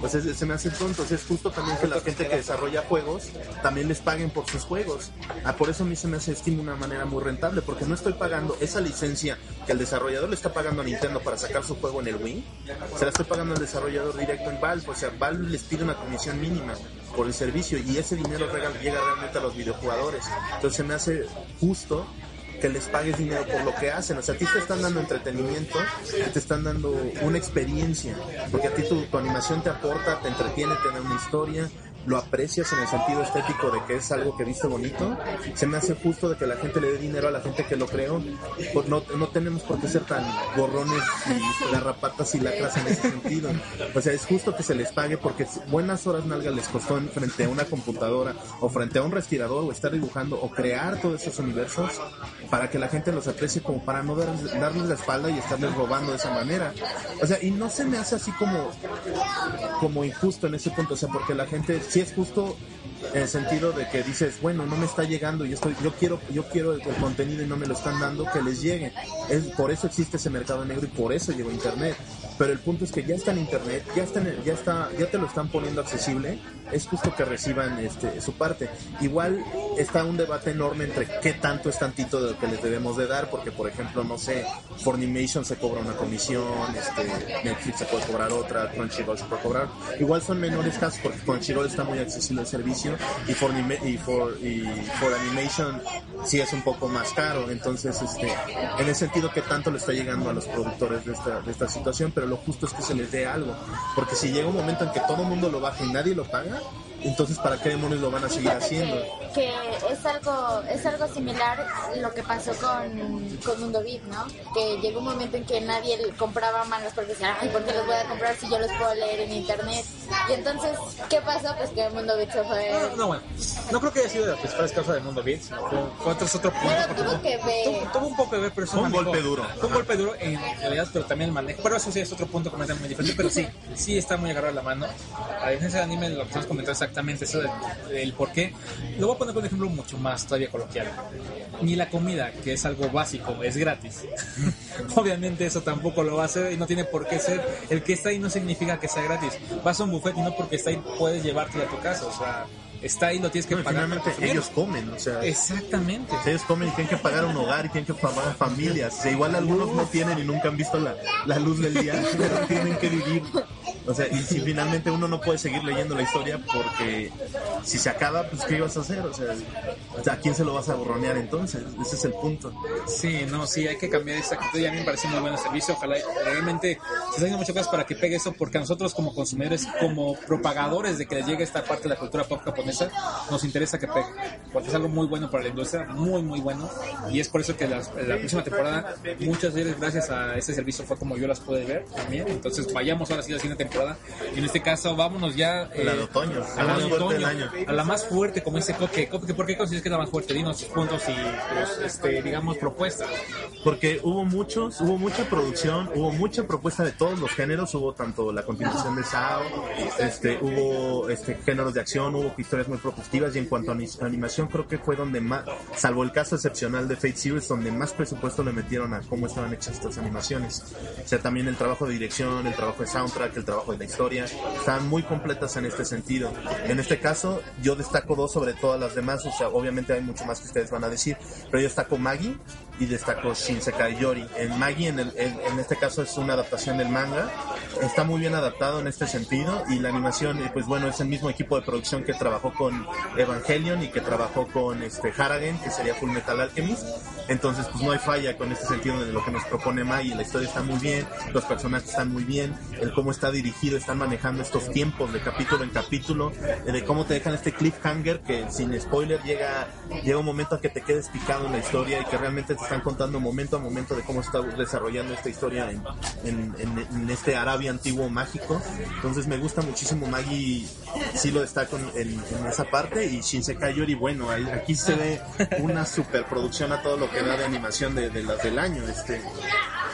Pues es- se me hace tonto. Es justo también que la gente que desarrolla juegos también les paguen por sus juegos. Ah, por eso a mí se me hace Steam una manera muy rentable, porque no estoy pagando esa licencia que el desarrollador le está pagando a Nintendo para sacar su juego en el Wii. Se la estoy pagando al desarrollador directo en Valve. O sea, Valve les pide una comisión mínima por el servicio y ese dinero llega realmente a los videojugadores. Entonces se me hace justo que les pagues dinero por lo que hacen. O sea, a ti te están dando entretenimiento, te están dando una experiencia, porque a ti tu, tu animación te aporta, te entretiene, te da una historia, lo aprecias en el sentido estético de que es algo que viste bonito. Se me hace justo de que la gente le dé dinero a la gente que lo creó. No, no tenemos por qué ser tan gorrones y garrapatas y lacras en ese sentido. O sea, es justo que se les pague porque buenas horas nalga les costó en- frente a una computadora o frente a un respirador o estar dibujando o crear todos esos universos para que la gente los aprecie como para no dar- darles la espalda y estarles robando de esa manera. O sea, y no se me hace así como como injusto en ese punto, o sea, porque la gente sí es justo el sentido de que dices, bueno, no me está llegando y estoy, yo quiero, yo quiero el, el contenido y no me lo están dando, que les llegue. Es, por eso existe ese mercado negro y por eso llegó internet. Pero el punto es que ya está en internet, ya está, en el- ya está, ya te lo están poniendo accesible, es justo que reciban este su parte. Igual está un debate enorme entre qué tanto es tantito de lo que les debemos de dar, porque por ejemplo, no sé, Fornimation se cobra una comisión, este, Netflix se puede cobrar otra, Crunchyroll se puede cobrar. Igual son menores casos porque Crunchyroll está muy accesible el servicio y For, y for, y for Animation sí es un poco más caro. Entonces, este, en ese sentido, que tanto le está llegando a los productores de esta, de esta situación, pero lo justo es que se les dé algo. Porque si llega un momento en que todo el mundo lo baja y nadie lo paga, entonces ¿para qué demonios lo van a seguir haciendo? que es algo es algo similar lo que pasó con, con Mundo Beat, ¿no? Que llegó un momento en que nadie compraba mangas porque decían, ay, ¿por qué los voy a comprar si yo los puedo leer en internet? Y entonces, ¿qué pasó? Pues que Mundo Beat se fue... No, no, bueno, no creo que haya sido de las principales causas del mundo beat, sino fue, fue otro, punto. Pero tuvo que ver. Tuvo, tuvo un poco que ver, pero eso Fue un manejo- golpe duro. Fue un golpe duro en realidad, pero también el manejo. Pero eso sí, eso otro punto completamente diferente, pero sí, sí está muy agarrado a la mano. A diferencia del anime, lo que estamos comentando exactamente eso del, del por qué. Lo voy a poner con un ejemplo mucho más todavía coloquial. Ni la comida, que es algo básico, es gratis. Obviamente eso tampoco lo va a hacer y no tiene por qué ser. El que está ahí no significa que sea gratis. Vas a un buffet y no porque está ahí puedes llevártelo a tu casa. O sea, está ahí, lo tienes que Bueno, pagar. finalmente ellos comen, o sea, Exactamente. ellos comen y tienen que pagar un hogar y tienen que pagar familias. O sea, igual algunos no tienen y nunca han visto la, la luz del día, pero tienen que vivir. O sea, y si finalmente uno no puede seguir leyendo la historia porque si se acaba, pues ¿qué ibas a hacer? O sea, ¿a quién se lo vas a borronear entonces? Ese es el punto. Sí, no, sí, hay que cambiar esa actitud y a mí me parece muy buen servicio. Ojalá realmente se haciendo muchas cosas para que pegue eso, porque a nosotros como consumidores, como propagadores de que les llegue esta parte de la cultura pop japonesa, nos interesa que pegue, porque es algo muy bueno para la industria, muy, muy bueno. Y es por eso que las- la próxima temporada, muchas veces gracias a este servicio fue como yo las pude ver también. Entonces vayamos ahora sí a la siguiente temporada. Y en este caso, vámonos ya... eh, La de otoño, a la la de otoño, del año. a la más fuerte, como dice Coque. Coque, ¿Por qué consideras que es la más fuerte? Dinos puntos y tus, este, digamos, propuestas. Porque hubo muchos, hubo mucha producción, hubo mucha propuesta de todos los géneros, hubo tanto la continuación de Sao, este, hubo este, géneros de acción, hubo historias muy propositivas y en cuanto a ani- animación creo que fue donde más, salvo el caso excepcional de Fate Series, donde más presupuesto le metieron a cómo estaban hechas estas animaciones. O sea, también el trabajo de dirección, el trabajo de soundtrack, el trabajo de la historia, estaban muy completas en este sentido. En este caso, yo destaco dos sobre todas las demás, o sea, obviamente hay mucho más que ustedes van a decir, pero yo destaco Maggie y destaco Shinsekai Yori. En Maggie, en, el- en- en este caso, es una adaptación del manga, está muy bien adaptado en este sentido y la animación, eh, pues bueno, es el mismo equipo de producción que trabajó con Evangelion y que trabajó con este Haragen, que sería Full Metal Alchemist. Entonces, pues no hay falla con este sentido de lo que nos propone Maggie. La historia está muy bien, los personajes están muy bien, el cómo está dirigido, están manejando estos tiempos de capítulo en capítulo, eh, de cómo te dejan este cliffhanger que sin spoiler llega, llega un momento a que te quedes picado en la historia y que realmente te están contando momento a momento de cómo está desarrollando esta historia en, en- en este Arabia antiguo mágico. Entonces me gusta muchísimo Maggie, sí lo destaco en, en- esa parte y Shinsekai Yori, bueno, ahí- aquí se ve una superproducción a todo lo que da de animación de, de las del año. Este,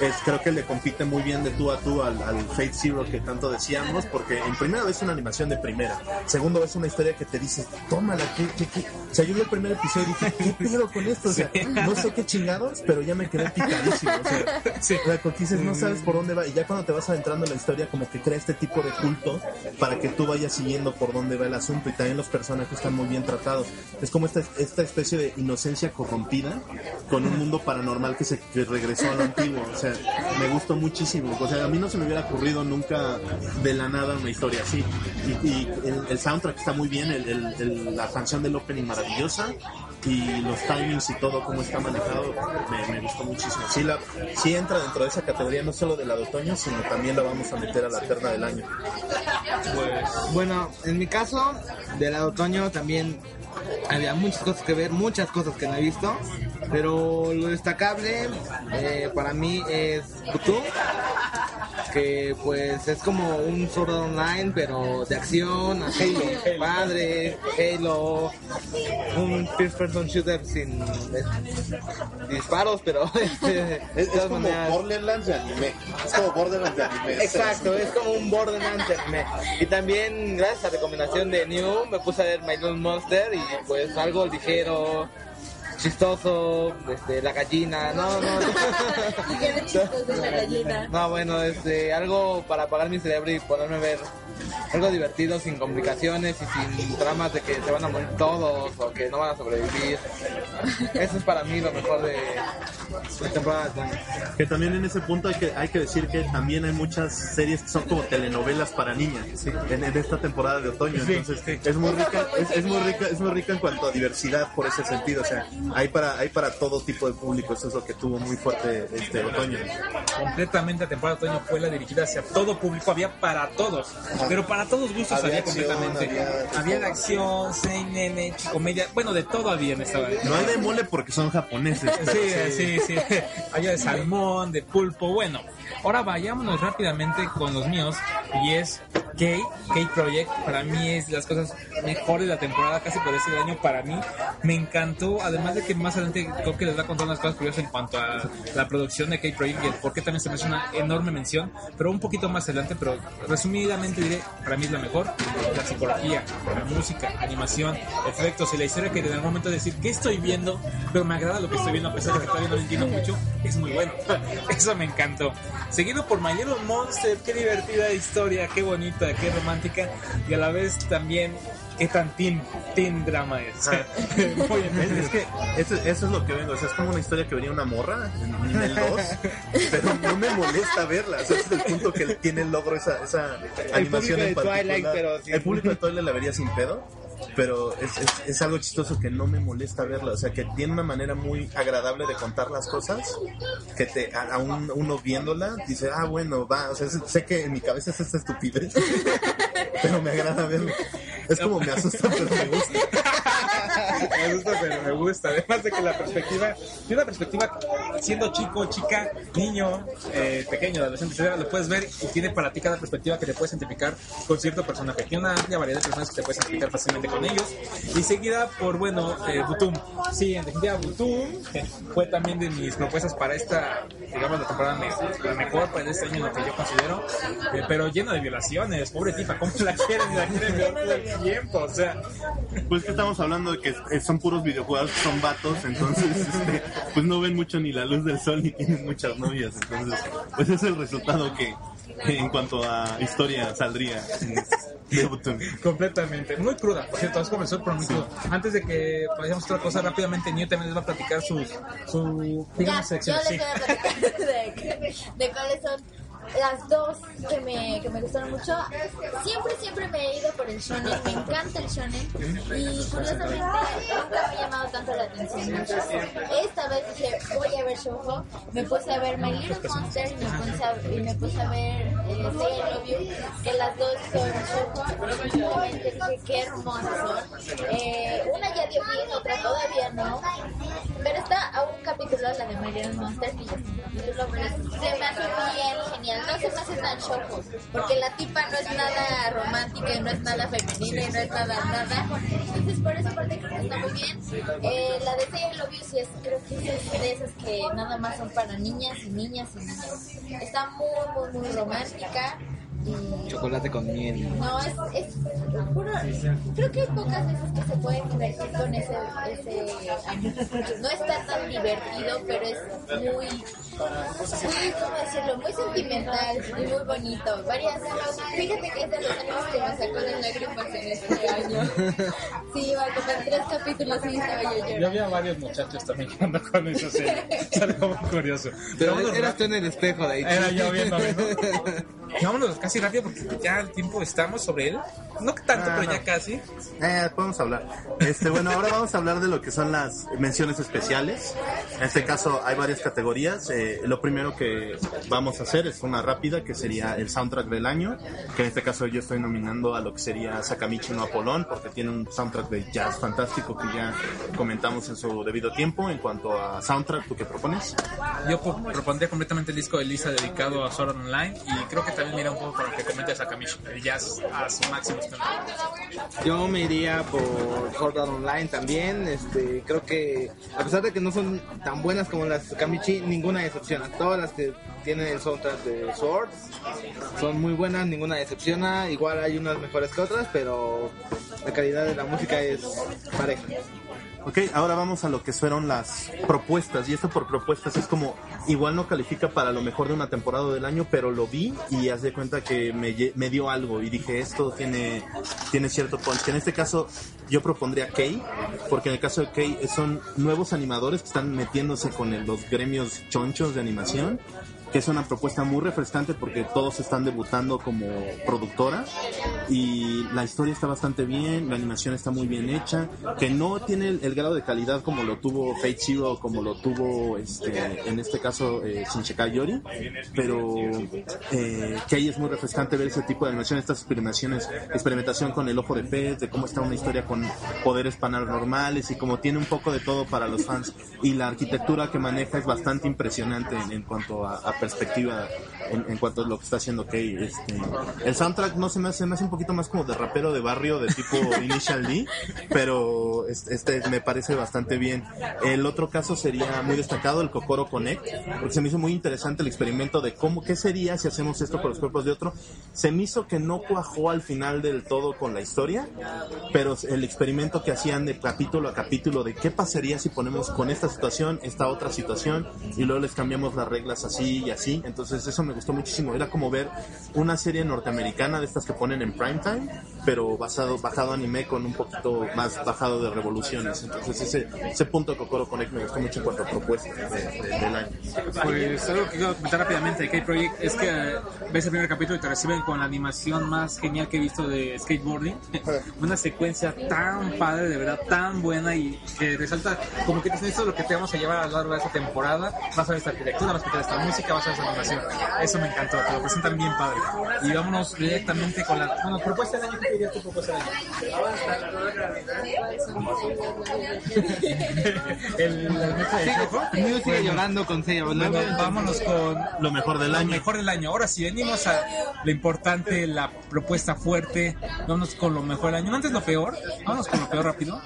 es, creo que le compite muy bien de tú a tú al, al Fate Zero que tanto decíamos, porque en primera vez una animación de primera, segundo vez una historia que te dices, tómala, ¿qué, qué, qué? O sea, yo vi el primer episodio y dije, ¿qué pedo con esto? O sea, no sé qué chingados, pero ya me quedé picadísimo. O sea, o sea, porque dices, no sabes por dónde va, y ya cuando te vas adentrando en la historia, como que crea este tipo de culto para que tú vayas siguiendo por dónde va el asunto, y también los personajes están muy bien tratados. Es como esta, esta especie de inocencia corrompida con un mundo paranormal que se que regresó a lo antiguo. O sea, me gustó muchísimo. O sea, a mí no se me hubiera ocurrido nunca de la nada una historia así. Y, y el, el soundtrack está muy bien, el- el- la canción del opening maravillosa y los timings y todo como está manejado me, gustó muchísimo. Sí, la, sí entra dentro de esa categoría no solo de la otoño, sino también la vamos a meter a la terna del año. Bueno, en mi caso, de la de otoño también había muchas cosas que ver, muchas cosas que no he visto, pero lo destacable eh, para mí es Kutu, que pues es como un Sword Online, pero de acción, así, padre, Halo, un first person shooter sin eh, disparos, pero este, de todas maneras- Borderlands de anime. Es como Borderlands de anime. Exacto, es como un Borderlands anime. Y también, gracias a recomendación de New, me puse a ver My Little Monster y pues algo ligero, chistoso, este, la gallina, no, no. Y qué chistoso la gallina. No, bueno, este, algo para apagar mi cerebro y ponerme a ver algo divertido, sin complicaciones y sin dramas de que se van a morir todos o que no van a sobrevivir. Eso es para mí lo mejor de la temporada de otoño. Que también en ese punto hay que, hay que decir que también hay muchas series que son como telenovelas para niñas en, en esta temporada de otoño. Entonces es muy rica, es, es muy rica, es muy rica en cuanto a diversidad por ese sentido. O sea, hay para, hay para todo tipo de público. Eso es lo que tuvo muy fuerte este otoño. completamente la temporada de otoño fue la dirigida hacia todo público, había para todos, pero para todos gustos había, Había acción, completamente. había- Había, de acción, seinen, comedia, bueno, de todo había en esta No hay de mole porque son japoneses. pero Sí, sí, sí. Había de salmón, de pulpo. Bueno, ahora vayámonos rápidamente con los míos. Y es K, K Project, para mí es de las cosas mejores de la temporada, casi por ese año para mí. Me encantó, además de que más adelante creo que les va a contar unas cosas curiosas en cuanto a la producción de K Project y el por qué también se me hace una enorme mención, pero un poquito más adelante, pero resumidamente diré, para mí es la mejor, la psicología, la música, animación, efectos y la historia que en algún momento decir, ¿qué estoy viendo? Pero me agrada lo que estoy viendo, a pesar de que todavía no lo entiendo mucho, es muy bueno. Eso me encantó. Seguido por My Little Monster, qué divertida historia, qué bonita, qué romántica y a la vez también qué tan teen, teen drama es. Muy Es, es que eso, eso es lo que vengo, o sea, es como una historia que venía una morra en nivel 2, pero no me molesta verla, o sea, ese es el punto que tiene el logro esa, esa animación público en de particular. Twilight, pero sí. El público de Twilight la vería sin pedo, pero es, es, es algo chistoso que no me molesta verla, o sea, que tiene una manera muy agradable de contar las cosas, que te, a, un- uno viéndola dice, ah, bueno, va, o sea, sé que en mi cabeza es esta estupidez, pero me agrada verlo. Es como me asusta, pero me gusta. Me gusta, pero me gusta. Además de que la perspectiva, tiene una perspectiva siendo chico, chica, niño, eh, pequeño, adolescente, etcétera, lo puedes ver y tiene para ti cada perspectiva que te puedes identificar con cierto personaje. Tiene una amplia variedad de personas que te puedes identificar fácilmente con ellos. Y seguida por, bueno, eh, Butum. Sí, en definitiva, Butum fue también de mis propuestas para esta, digamos, la temporada mejor para este año, lo que yo considero, eh, pero lleno de violaciones. Pobre tipa, ¿cómo la quieren? La quieren todo el tiempo, o sea. Pues que estamos hablando de que son puros videojuegos, son vatos, entonces este, pues no ven mucho ni la luz del sol ni tienen muchas novias, entonces pues es el resultado que, en cuanto a historia saldría de Button. Completamente. Muy cruda, por cierto, es comenzó por muy crudo. Antes de que pasemos otra cosa, rápidamente New también les va a platicar su, su Ya, digamos, yo sección. les Sí. voy a platicar de, de cuáles son las dos que me, que me gustaron mucho. Siempre, siempre me he ido por el shonen. Me encanta el shonen. Y curiosamente nunca me ha llamado tanto la atención. Esta vez dije, voy a ver Shoujo. Me puse a ver My Little Monster y me puse a, ver eh, Say I Love You, que las dos son Shoujo. Y dije, qué hermosas son. Eh, una ya dio fin, otra todavía no. Pero está a un la de My Little Monster y ya está. Y lo que se me hace bien genial. No se me hace tan choco, porque la tipa no es nada romántica y no es nada femenina y no es nada nada. Entonces por esa parte que está muy bien. Eh, la de Say I es, creo que es de esas que nada más son para niñas y niñas y niños. Está muy, muy, muy romántica. Y Chocolate con miel. no, es, es puro. Creo que hay pocas veces que se pueden divertir con ese, ese. No está tan divertido, pero es muy. ay, ¿Cómo decirlo? Muy sentimental y muy bonito. Varias. Fíjate que es de los animes que me sacó de lágrimas en este año. Sí, iba a comer tres capítulos y estaba yo Yo llorando. había varios muchachos también que andan con esa serie. Es algo muy curioso. Pero vámonos eras tú en el espejo de ahí. Era yo viéndome, ¿no? Vámonos casi rápido porque ya el tiempo estamos sobre él. No tanto, Ah, pero ya casi. Eh, podemos hablar. Este, bueno, ahora vamos a hablar de lo que son las menciones especiales. En este caso hay varias categorías. Eh, lo primero que vamos a hacer es una rápida, que sería el soundtrack del año, que en este caso yo estoy nominando a lo que sería Sakamichi no Apolón, porque tiene un soundtrack de jazz fantástico que ya comentamos en su debido tiempo. En cuanto a soundtrack, ¿tú qué propones? Yo po- propondría completamente el disco de Lisa dedicado a Sword Online y creo que también mira un poco con lo que comenta Sakamichi, el jazz a su máximo. Yo me iría por Sword Art Online también. Este, creo que a pesar de que no son tan buenas como las de Kamichi, ninguna decepciona. Todas las que tienen el soundtrack de Sword son muy buenas, ninguna decepciona. Igual hay unas mejores que otras, pero la calidad de la música es pareja. Ok, ahora vamos a lo que fueron las propuestas. Y esto por propuestas es como, igual no califica para lo mejor de una temporada del año, pero lo vi y haz de cuenta que me, me dio algo y dije, esto tiene, tiene cierto punch. En este caso yo propondría Kei, porque en el caso de Kei son nuevos animadores que están metiéndose con los gremios chonchos de animación que es una propuesta muy refrescante porque todos están debutando como productora y la historia está bastante bien, la animación está muy bien hecha, que no tiene el, el grado de calidad como lo tuvo Fate Zero, como lo tuvo este, en este caso eh, Shinsekai Yori, pero eh, que ahí es muy refrescante ver ese tipo de animación, estas experimentaciones, experimentación con el ojo de pez, de cómo está una historia con poderes paranormales y como tiene un poco de todo para los fans. Y la arquitectura que maneja es bastante impresionante en, en cuanto a, a perspectiva en, en cuanto a lo que está haciendo Kei. Este, el soundtrack no se me hace, me hace un poquito más como de rapero de barrio de tipo Initial D, pero este, este me parece bastante bien. El otro caso sería muy destacado, el Kokoro Connect, porque se me hizo muy interesante el experimento de cómo, qué sería si hacemos esto con los cuerpos de otro. Se me hizo que no cuajó al final del todo con la historia, pero el experimento que hacían de capítulo a capítulo de qué pasaría si ponemos con esta situación, esta otra situación, y luego les cambiamos las reglas así y así. Entonces eso me gustó muchísimo. Era como ver una serie norteamericana de estas que ponen en primetime, pero basado, bajado anime con un poquito más bajado de revoluciones. Entonces ese, ese punto de Kokoro Connect me gustó mucho en cuanto a propuestas de- de- del año. Pues algo que quiero comentar rápidamente de K-Project es que ves el primer capítulo y te reciben con la animación más genial que he visto de skateboarding. Una secuencia tan padre, de verdad, tan buena y que resalta como que esto es lo que te vamos a llevar a lo largo de esta temporada. Vas a ver esta arquitectura, vas a ver esta música, Eso me encantó, te lo presentan bien padre. Y vámonos directamente con la bueno, propuesta del año. ¿Qué dirías tu propuesta del año? el, el de. Mew sigue llorando con Seiya. Luego vámonos con Lo mejor del lo año. mejor del año. Ahora sí, venimos a lo importante, la propuesta fuerte. Vámonos con lo mejor del año. No antes lo peor. Vámonos con lo peor rápido.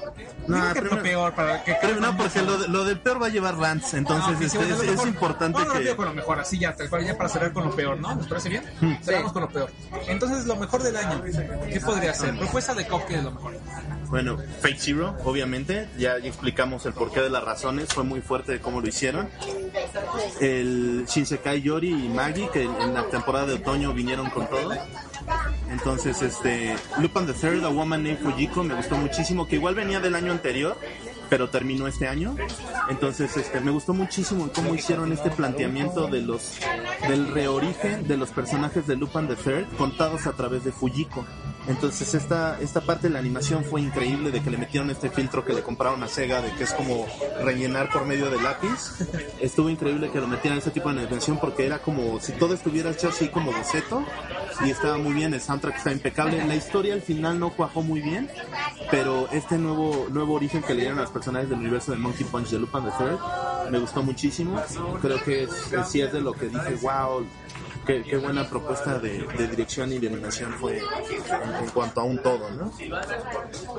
No, Digo que primero- lo peor para que Pero no, porque lo, lo del peor va a llevar Rants, entonces No, sí, sí, este, bueno, es, lo es mejor. importante que... lo mejor, así ya, tal cual, ya para cerrar con lo peor, ¿no? ¿Nos parece bien? Cerramos con lo peor. Entonces, lo mejor del año, ¿qué podría ser? Propuesta de Cop, que es lo mejor. Bueno, Fate Zero, obviamente, ya explicamos el porqué de las razones, fue muy fuerte de cómo lo hicieron. El Shinsekai Yori y Magi, que en la temporada de otoño vinieron con todo. Entonces, este, Lupin the Third, A Woman Named Fujiko, me gustó muchísimo, que igual venía del año anterior, pero terminó este año. Entonces, este, me gustó muchísimo cómo hicieron este planteamiento de los, del reorigen de los personajes de Lupin the Third contados a través de Fujiko. Entonces esta, esta parte de la animación fue increíble de que le metieron este filtro que le compraron a Sega de que es como rellenar por medio de lápiz. Estuvo increíble que lo metieran ese tipo de animación porque era como si todo estuviera hecho así como boceto y estaba muy bien, el soundtrack está impecable. La historia al final no cuajó muy bien, pero este nuevo, nuevo origen que le dieron a los personajes del universo de Monkey Punch de Lupin the Third me gustó muchísimo. Creo que es, sí es de lo que dije, wow, qué, qué buena propuesta de, de dirección y de animación fue en, en cuanto a un todo, ¿no?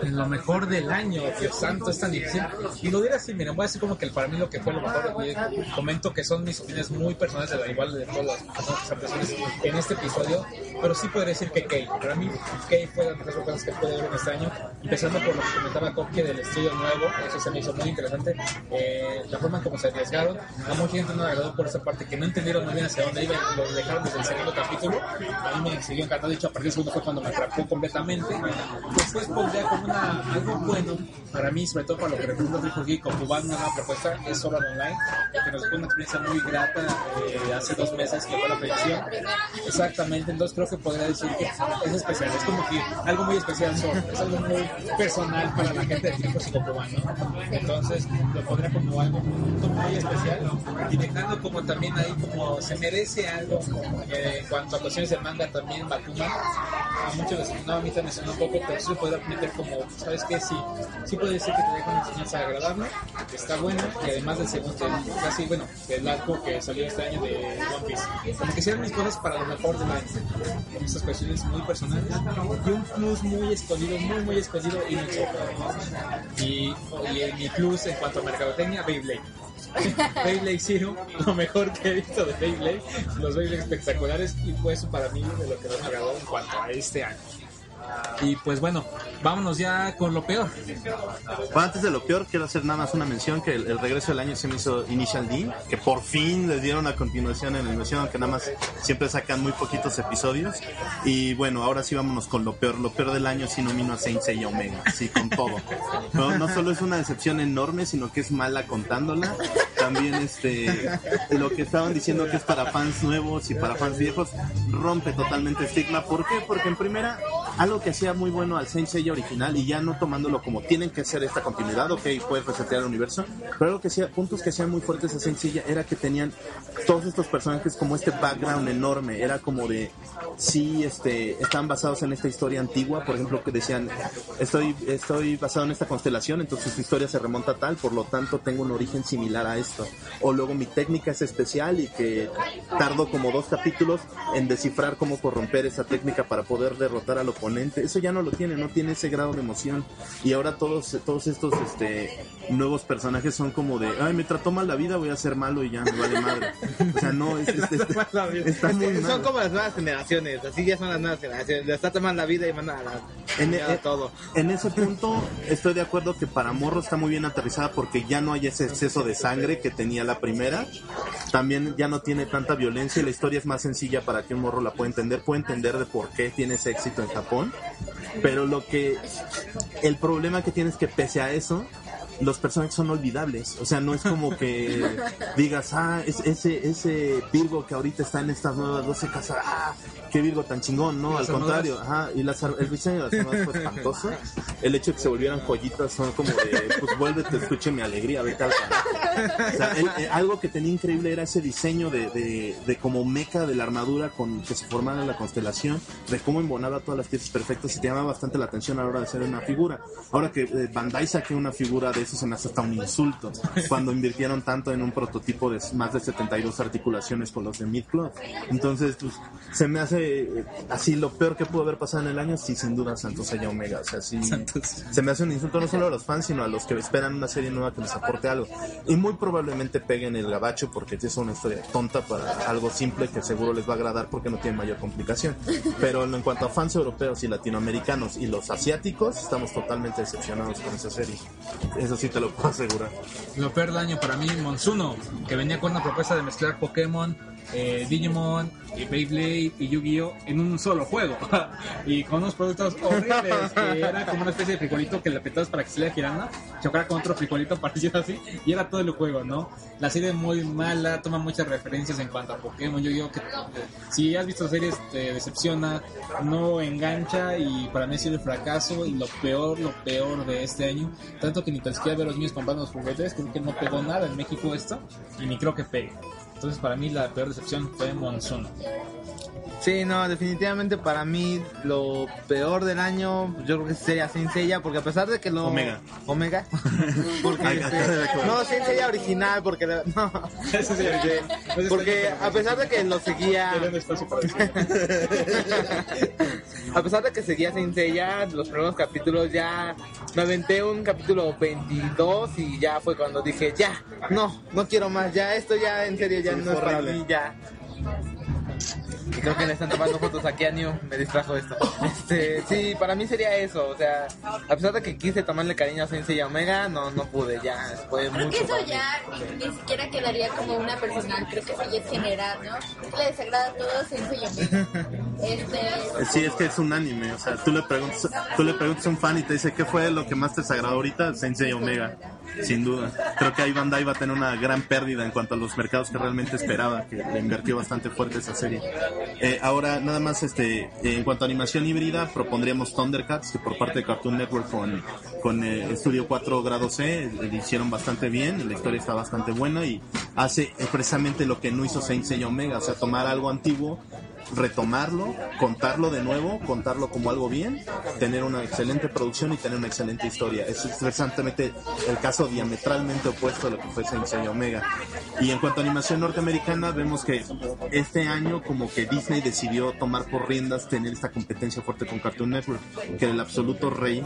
Lo mejor del año, Dios santo, es tan difícil. Y lo diré así, miren, voy a decir como que para mí lo que fue lo mejor, y comento que son mis opiniones muy personales, de la igual de todas las personas en este episodio, pero sí podría decir que Kay, para mí Kay fue de las cosas que puede ver en este año, empezando por lo que comentaba Kopke del estudio nuevo, eso se me hizo muy interesante, eh, la forma en como se arriesgaron, a mucha gente no agradó por esa parte, que no entendieron muy bien hacia dónde iban, lo dejaron desde el segundo capítulo, a mí me siguió encantado, de hecho a partir del segundo fue cuando me atrapó completamente, después pondría como una, algo bueno para mí, sobre todo para lo que representa Triple Geek, como van una nueva propuesta, es Art Online, que nos fue una experiencia muy grata eh, hace dos meses que fue la predicción. Exactamente, entonces creo que podría decir que es especial, es como que algo muy especial Sword, es algo muy personal para la gente de tiempo psicopomano. Entonces lo pondría como algo muy especial y dejando como también ahí como se merece algo eh, en cuanto a cuestiones de manga también Bakuman a muchos les no, a mí también me sonó un poco pero sí lo podría meter como sabes que sí sí puede decir que te deja una enseñanza agradable está buena y además del segundo casi bueno del arco que salió este año de One Piece. Como que hicieron mis cosas para lo mejor del año en estas cuestiones muy personales y un plus muy escondido muy muy escondido y y, y en mi plus en cuanto a mercadotecnia Beyblade Beyblade Zero, lo mejor que he visto de Beyblade, los Beyblade espectaculares y fue eso para mí de lo que más me agradó en cuanto a este año. Y pues bueno, vámonos ya con lo peor. Bueno, antes de lo peor, quiero hacer nada más una mención que el, el regreso del año se me hizo Initial D, que por fin les dieron a continuación en animación, aunque nada más siempre sacan muy poquitos episodios. Y bueno, ahora sí vámonos con lo peor. Lo peor del año sí nomino a Saint Seiya Omega, sí, con todo. No, no solo es una decepción enorme, sino que es mala contándola. También este lo que estaban diciendo que es para fans nuevos y para fans viejos rompe totalmente estigma. ¿Por qué? Porque en primera algo que hacía muy bueno al Saint Seiya original y ya no tomándolo como tienen que ser esta continuidad, ok, puedes resetear el universo, pero algo que hacía, puntos que hacían muy fuertes a Saint Seiya era que tenían todos estos personajes como este background enorme, era como de, sí, este, están basados en esta historia antigua, por ejemplo, que decían, estoy, estoy basado en esta constelación, entonces su historia se remonta a tal, por lo tanto tengo un origen similar a esto, o luego mi técnica es especial y que tardo como dos capítulos en descifrar cómo corromper esa técnica para poder derrotar al oponente. Eso ya no lo tiene, no tiene ese grado de emoción. Y ahora todos, todos estos este, nuevos personajes son como de, ay, me trató mal la vida, voy a ser malo y ya me vale madre. O sea, no, es, es- es- está muy Son como las nuevas generaciones, así ya son las nuevas generaciones. Les trata mal la vida y mandan a la En, en- todo. en ese punto estoy de acuerdo que para Morro está muy bien aterrizada porque ya no hay ese exceso de sangre que tenía la primera. También ya no tiene tanta violencia y la historia es más sencilla para que un morro la pueda entender. Puede entender de por qué tiene ese éxito en Japón. Pero lo que... El problema que tienes que pese a eso... Los personajes son olvidables, o sea, no es como que digas, ah, es- ese, ese Virgo que ahorita está en estas nuevas 12 casas, ah, qué Virgo tan chingón, no, al contrario, Ajá, y las, el diseño de las armaduras fue espantoso. El hecho de que se volvieran joyitas son como de, pues vuélvete, escuche mi alegría, vete al. O sea, el- eh, algo que tenía increíble era ese diseño de, de, de como meca de la armadura con que se formara la constelación, de cómo embonaba todas las piezas perfectas y te llamaba bastante la atención a la hora de hacer una figura. Ahora que eh, Bandai saque una figura de eso se me hace hasta un insulto, cuando invirtieron tanto en un prototipo de más de 72 articulaciones con los de Midcloth. Entonces, pues, se me hace eh, así lo peor que pudo haber pasado en el año, sí, sin duda, Santos Seiya Omega. O sea, sí, se me hace un insulto no solo a los fans, sino a los que esperan una serie nueva que les aporte algo. Y muy probablemente peguen el gabacho porque es una historia tonta para algo simple que seguro les va a agradar porque no tiene mayor complicación. Pero en cuanto a fans europeos y latinoamericanos y los asiáticos, estamos totalmente decepcionados con esa serie. Eso sí te lo puedo asegurar. Lo peor para mí, Monsuno, que venía con una propuesta de mezclar Pokémon, eh, Digimon, y Beyblade y Yu-Gi-Oh! en un solo juego. y con unos productos horribles, que era como una especie de frijolito que le apretabas para que se le girando, chocara con otro frijolito parecido así, y era todo el juego, ¿no? La serie es muy mala, toma muchas referencias en cuanto a Pokémon, Yu-Gi-Oh! que eh, si has visto series te decepciona, no engancha y para mí ha sido el fracaso y lo peor, lo peor de este año. Tanto que ni tan siquiera veo a los niños comprando los juguetes, creo que no pegó nada en México esto y ni creo que pegue. Entonces para mí la peor decepción fue Monsoon. Sí, no, definitivamente para mí lo peor del año, yo creo que sería Saint Seiya, porque a pesar de que lo... Omega. Omega. porque, este, no, Saint Seiya original, porque... No, porque a pesar de que lo seguía... A pesar de que seguía Saint Seiya, los primeros capítulos ya me aventé un capítulo 22 y ya fue cuando dije, ya, no, no quiero más, ya, esto ya en serio ya no es para mí, ya. Y creo que le están tomando fotos aquí a New, me distrajo esto. Este, sí, para mí sería eso, o sea, a pesar de que quise tomarle cariño a Saint Seiya Omega, no, no pude, ya, fue Creo mucho. que eso ya ni, ni siquiera quedaría como una personal, creo que eso ya es general, ¿no? Le desagrada a todos en su Este, Sí, es que es un anime, o sea, tú le preguntas, tú le preguntas a un fan y te dice qué fue lo que más te desagradó ahorita, Sensei Omega, sin duda. Creo que ahí Bandai va a tener una gran pérdida en cuanto a los mercados que realmente esperaba, que le invirtió bastante fuerte esa serie. Eh, ahora, nada más, este, en cuanto a animación híbrida, propondríamos Thundercats, que por parte de Cartoon Network con, con eh, Estudio 4 Grado C, eh, le hicieron bastante bien, la historia está bastante buena y hace precisamente lo que no hizo Saint Seiya Omega, o sea, tomar algo antiguo retomarlo, contarlo de nuevo, contarlo como algo bien, tener una excelente producción y tener una excelente historia. Es interesantemente el caso diametralmente opuesto a lo que fue Saint Seiya Omega. Y en cuanto a animación norteamericana, vemos que este año como que Disney decidió tomar por riendas tener esta competencia fuerte con Cartoon Network, que era el absoluto rey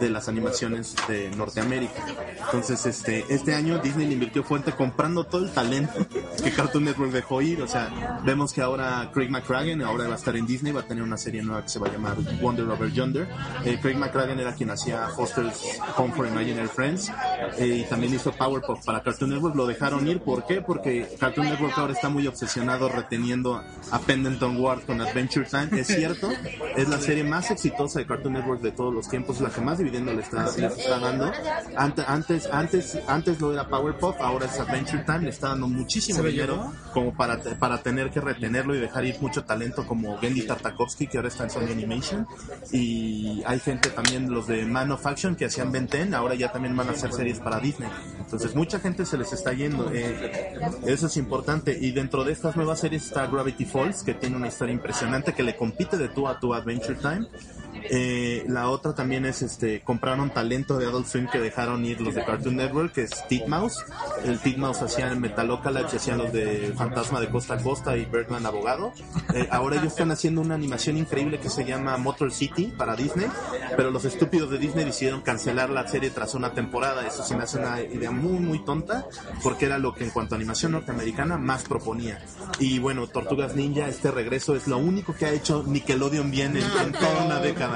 de las animaciones de Norteamérica. Entonces, este, este año Disney le invirtió fuerte comprando todo el talento que Cartoon Network dejó ir. O sea, vemos que ahora Craig McCracken, ahora va a estar en Disney, va a tener una serie nueva que se va a llamar Wonder Over Yonder. Eh, Craig McCracken era quien hacía Foster's Home for Imaginary Friends eh, y también hizo Powerpuff para Cartoon Network, lo dejaron ir. ¿Por qué? Porque Cartoon Network ahora está muy obsesionado reteniendo a Pendleton Ward con Adventure Time. Es cierto, es la serie más exitosa de Cartoon Network de todos los tiempos, la que más dividendo le está, le está dando. Ante- Antes, antes, antes lo era Powerpuff, ahora es Adventure Time, le está dando muchísimo ¿Se lo dinero como para, para tener que retenerlo y dejar ir mucho talento como Gendy Tartakovsky que ahora está en Sony Animation y hay gente también los de Man of Action que hacían Ben 10 ahora ya también van a hacer series para Disney. Entonces mucha gente se les está yendo eh, eso es importante. Y dentro de estas nuevas series está Gravity Falls que tiene una historia impresionante que le compite de tú a tú Adventure Time eh, la otra también es este compraron talento de Adult Swim que dejaron ir los de Cartoon Network que es Titmouse el Titmouse hacía Metalocalypse hacían los de Fantasma de Costa a Costa y Birdman Abogado. Eh, ahora ellos están haciendo una animación increíble que se llama Motor City para Disney pero los estúpidos de Disney decidieron cancelar la serie tras una temporada. Eso se me hace una idea muy muy tonta porque era lo que en cuanto a animación norteamericana más proponía. Y bueno Tortugas Ninja este regreso es lo único que ha hecho Nickelodeon bien en, en toda una década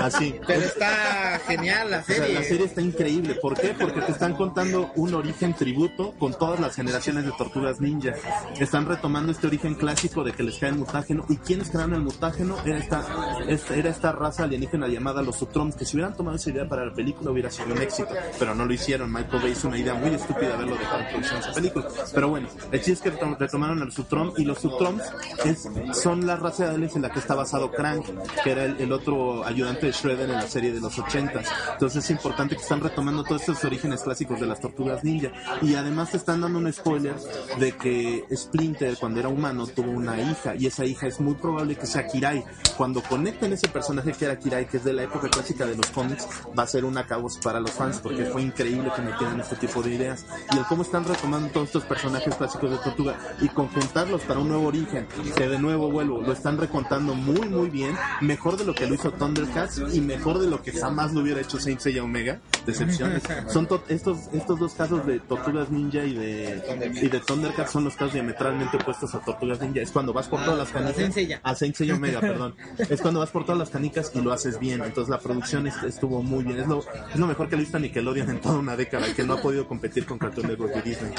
así Pero está genial la o sea, serie. la serie está increíble. ¿Por qué? Porque te están contando un origen tributo con todas las generaciones de tortugas ninja. Están retomando este origen clásico de que les cae el mutágeno. ¿Y quiénes crearon el mutágeno? Era esta, esta- era esta raza alienígena llamada los Sutroms, que si hubieran tomado esa idea para la película hubiera sido un éxito. Pero no lo hicieron. Michael Bay hizo una idea muy estúpida haberlo dejado en producción de esa película. Pero bueno, el chiste es que retom- retomaron al Sutrom y los Sutroms es, son la raza de aliens en la que está basado Crank, que era el, el otro ayudante de Shredder en la serie de los 80 Entonces es importante que están retomando todos estos orígenes clásicos de las tortugas ninja. Y además te están dando un spoiler de que Splinter, cuando era humano, tuvo una hija. Y esa hija es muy probable que sea Kirai. Cuando conecten ese personaje que era Kirai, que es de la época clásica de los cómics, va a ser una cabos para los fans, porque fue increíble que metieran este tipo de ideas. Y el cómo están retomando todos estos personajes clásicos de Tortuga y conjuntarlos para un nuevo origen, que de nuevo vuelvo, lo están recontando muy, muy bien, mejor de lo que lo hizo Thundercats y mejor de lo que jamás lo hubiera hecho Saint Seiya Omega. Decepciones. Son to- estos, estos dos casos de Tortugas Ninja y de, y de Thundercats son los casos diametralmente opuestos a Tortugas Ninja. Es cuando vas por todas las canicas. A Saint Seiya Omega, perdón. Es cuando vas por todas las canicas y lo haces bien. Entonces la producción est- estuvo muy bien. Es lo, es lo mejor que le a Nickelodeon en toda una década, que no ha podido competir con Cartoon Network y Disney.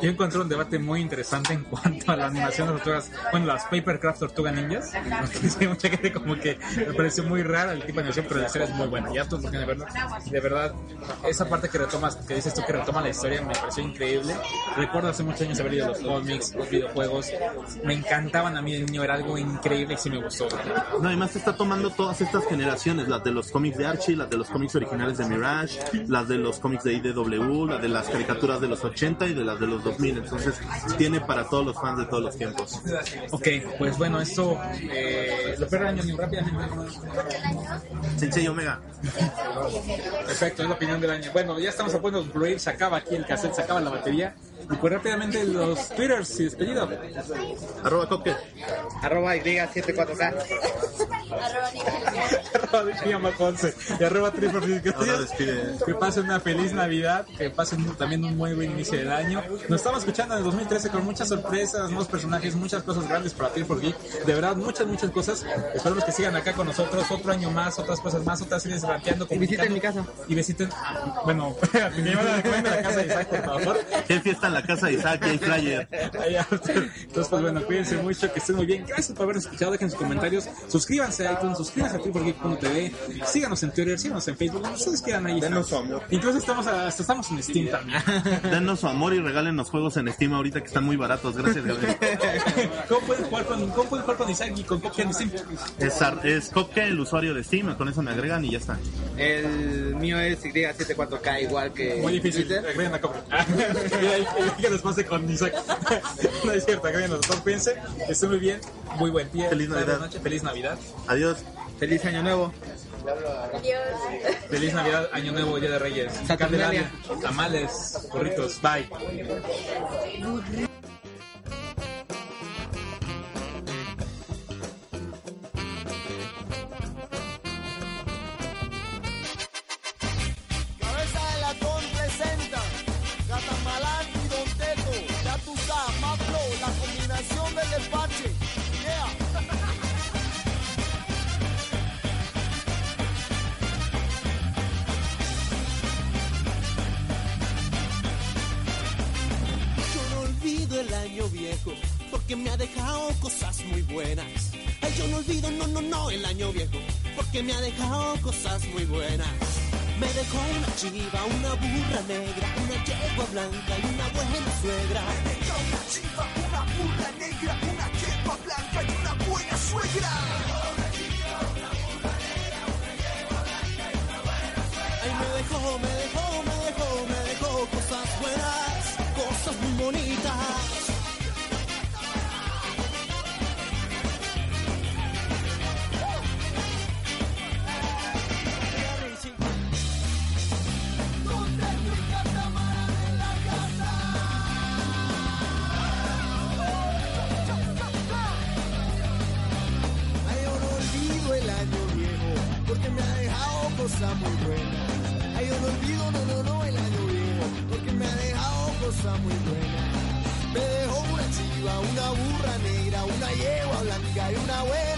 Yo encontré un debate muy interesante en cuanto a la animación de tortugas, bueno, las Papercraft Tortuga Ninjas. Mucha gente como que me pareció muy rara el tipo de animación, pero la historia es muy buena. Ya tú porque de verdad, de verdad, esa parte que retomas, que dices tú que retoma la historia, me pareció increíble. Recuerdo hace muchos años haber ido a los cómics, los videojuegos, me encantaban a mí de niño, era algo increíble y sí me gustó. No, además está tomando todas estas generaciones, las de los cómics de Archie, las de los cómics originales de Mirage, las de los cómics de IDW, las de las caricaturas de los 80 y de las de los 2000. Entonces tiene para todos los fans de todos los tiempos. Ok, pues bueno, esto, eh, lo peor del año, rápidamente. Sensei Omega. Perfecto, es la opinión del año. Bueno, ya estamos a punto de concluir, se acaba aquí el cassette, se acaba la batería. Y pues rápidamente los twitters y despedido. Arroba Copke. Arroba Y74K. Arroba Ponce y arroba. Que pasen una feliz Navidad, que pasen también un muy buen inicio del año. Nos estamos escuchando en el 2013 con muchas sorpresas, nuevos personajes, muchas cosas grandes para Triple Geek. De verdad, muchas, muchas cosas. Esperamos que sigan acá con nosotros otro año más, otras cosas más, otras series rankeando. Y visiten mi casa. Y visiten, ah, bueno, que llevan a la la casa de Isaac, por favor. ¿Qué fiesta en la casa de Isaac y hay flyer? Entonces, pues bueno, cuídense mucho, que estén muy bien. Gracias por habernos escuchado, dejen sus comentarios, suscríbanse a iTunes, suscríbanse a triforgeek.tv, síganos en Twitter, síganos en Facebook, donde ustedes quieran ahí. Denos su amor. Incluso estamos, a- hasta estamos en Steam también. Denos su amor y regálenos juegos en Steam ahorita que están muy baratos. Gracias, Gabriel. ¿Cómo pueden jugar con, cómo pueden jugar con Isaac y con Copia en Steam? Es, Ar- es Copke, el usuario de Steam. Con eso me agregan y ya está. El mío es Y74K, igual que. Muy difícil, Twitter. agreguen a Copia. que les pase con Isaac. no es cierto, los dos, cuídense, que estén muy bien, muy buen día, Feliz Navidad. noche, feliz Navidad. Adiós. Feliz Año Nuevo. Adiós. Feliz Navidad, Año Nuevo, Día de Reyes. Candelaria, tamales, burritos, bye. Porque me ha dejado cosas muy buenas. Ay, yo no olvido, no, no, no, el año viejo, porque me ha dejado cosas muy buenas. Me dejó una chiva, una burra negra, una yegua blanca y una buena suegra. Me dejó una chiva, una burra negra, una yegua blanca y una buena suegra. Ay, me dejó, me dejó, me dejó, me dejó cosas buenas, cosas muy bonitas. Blanca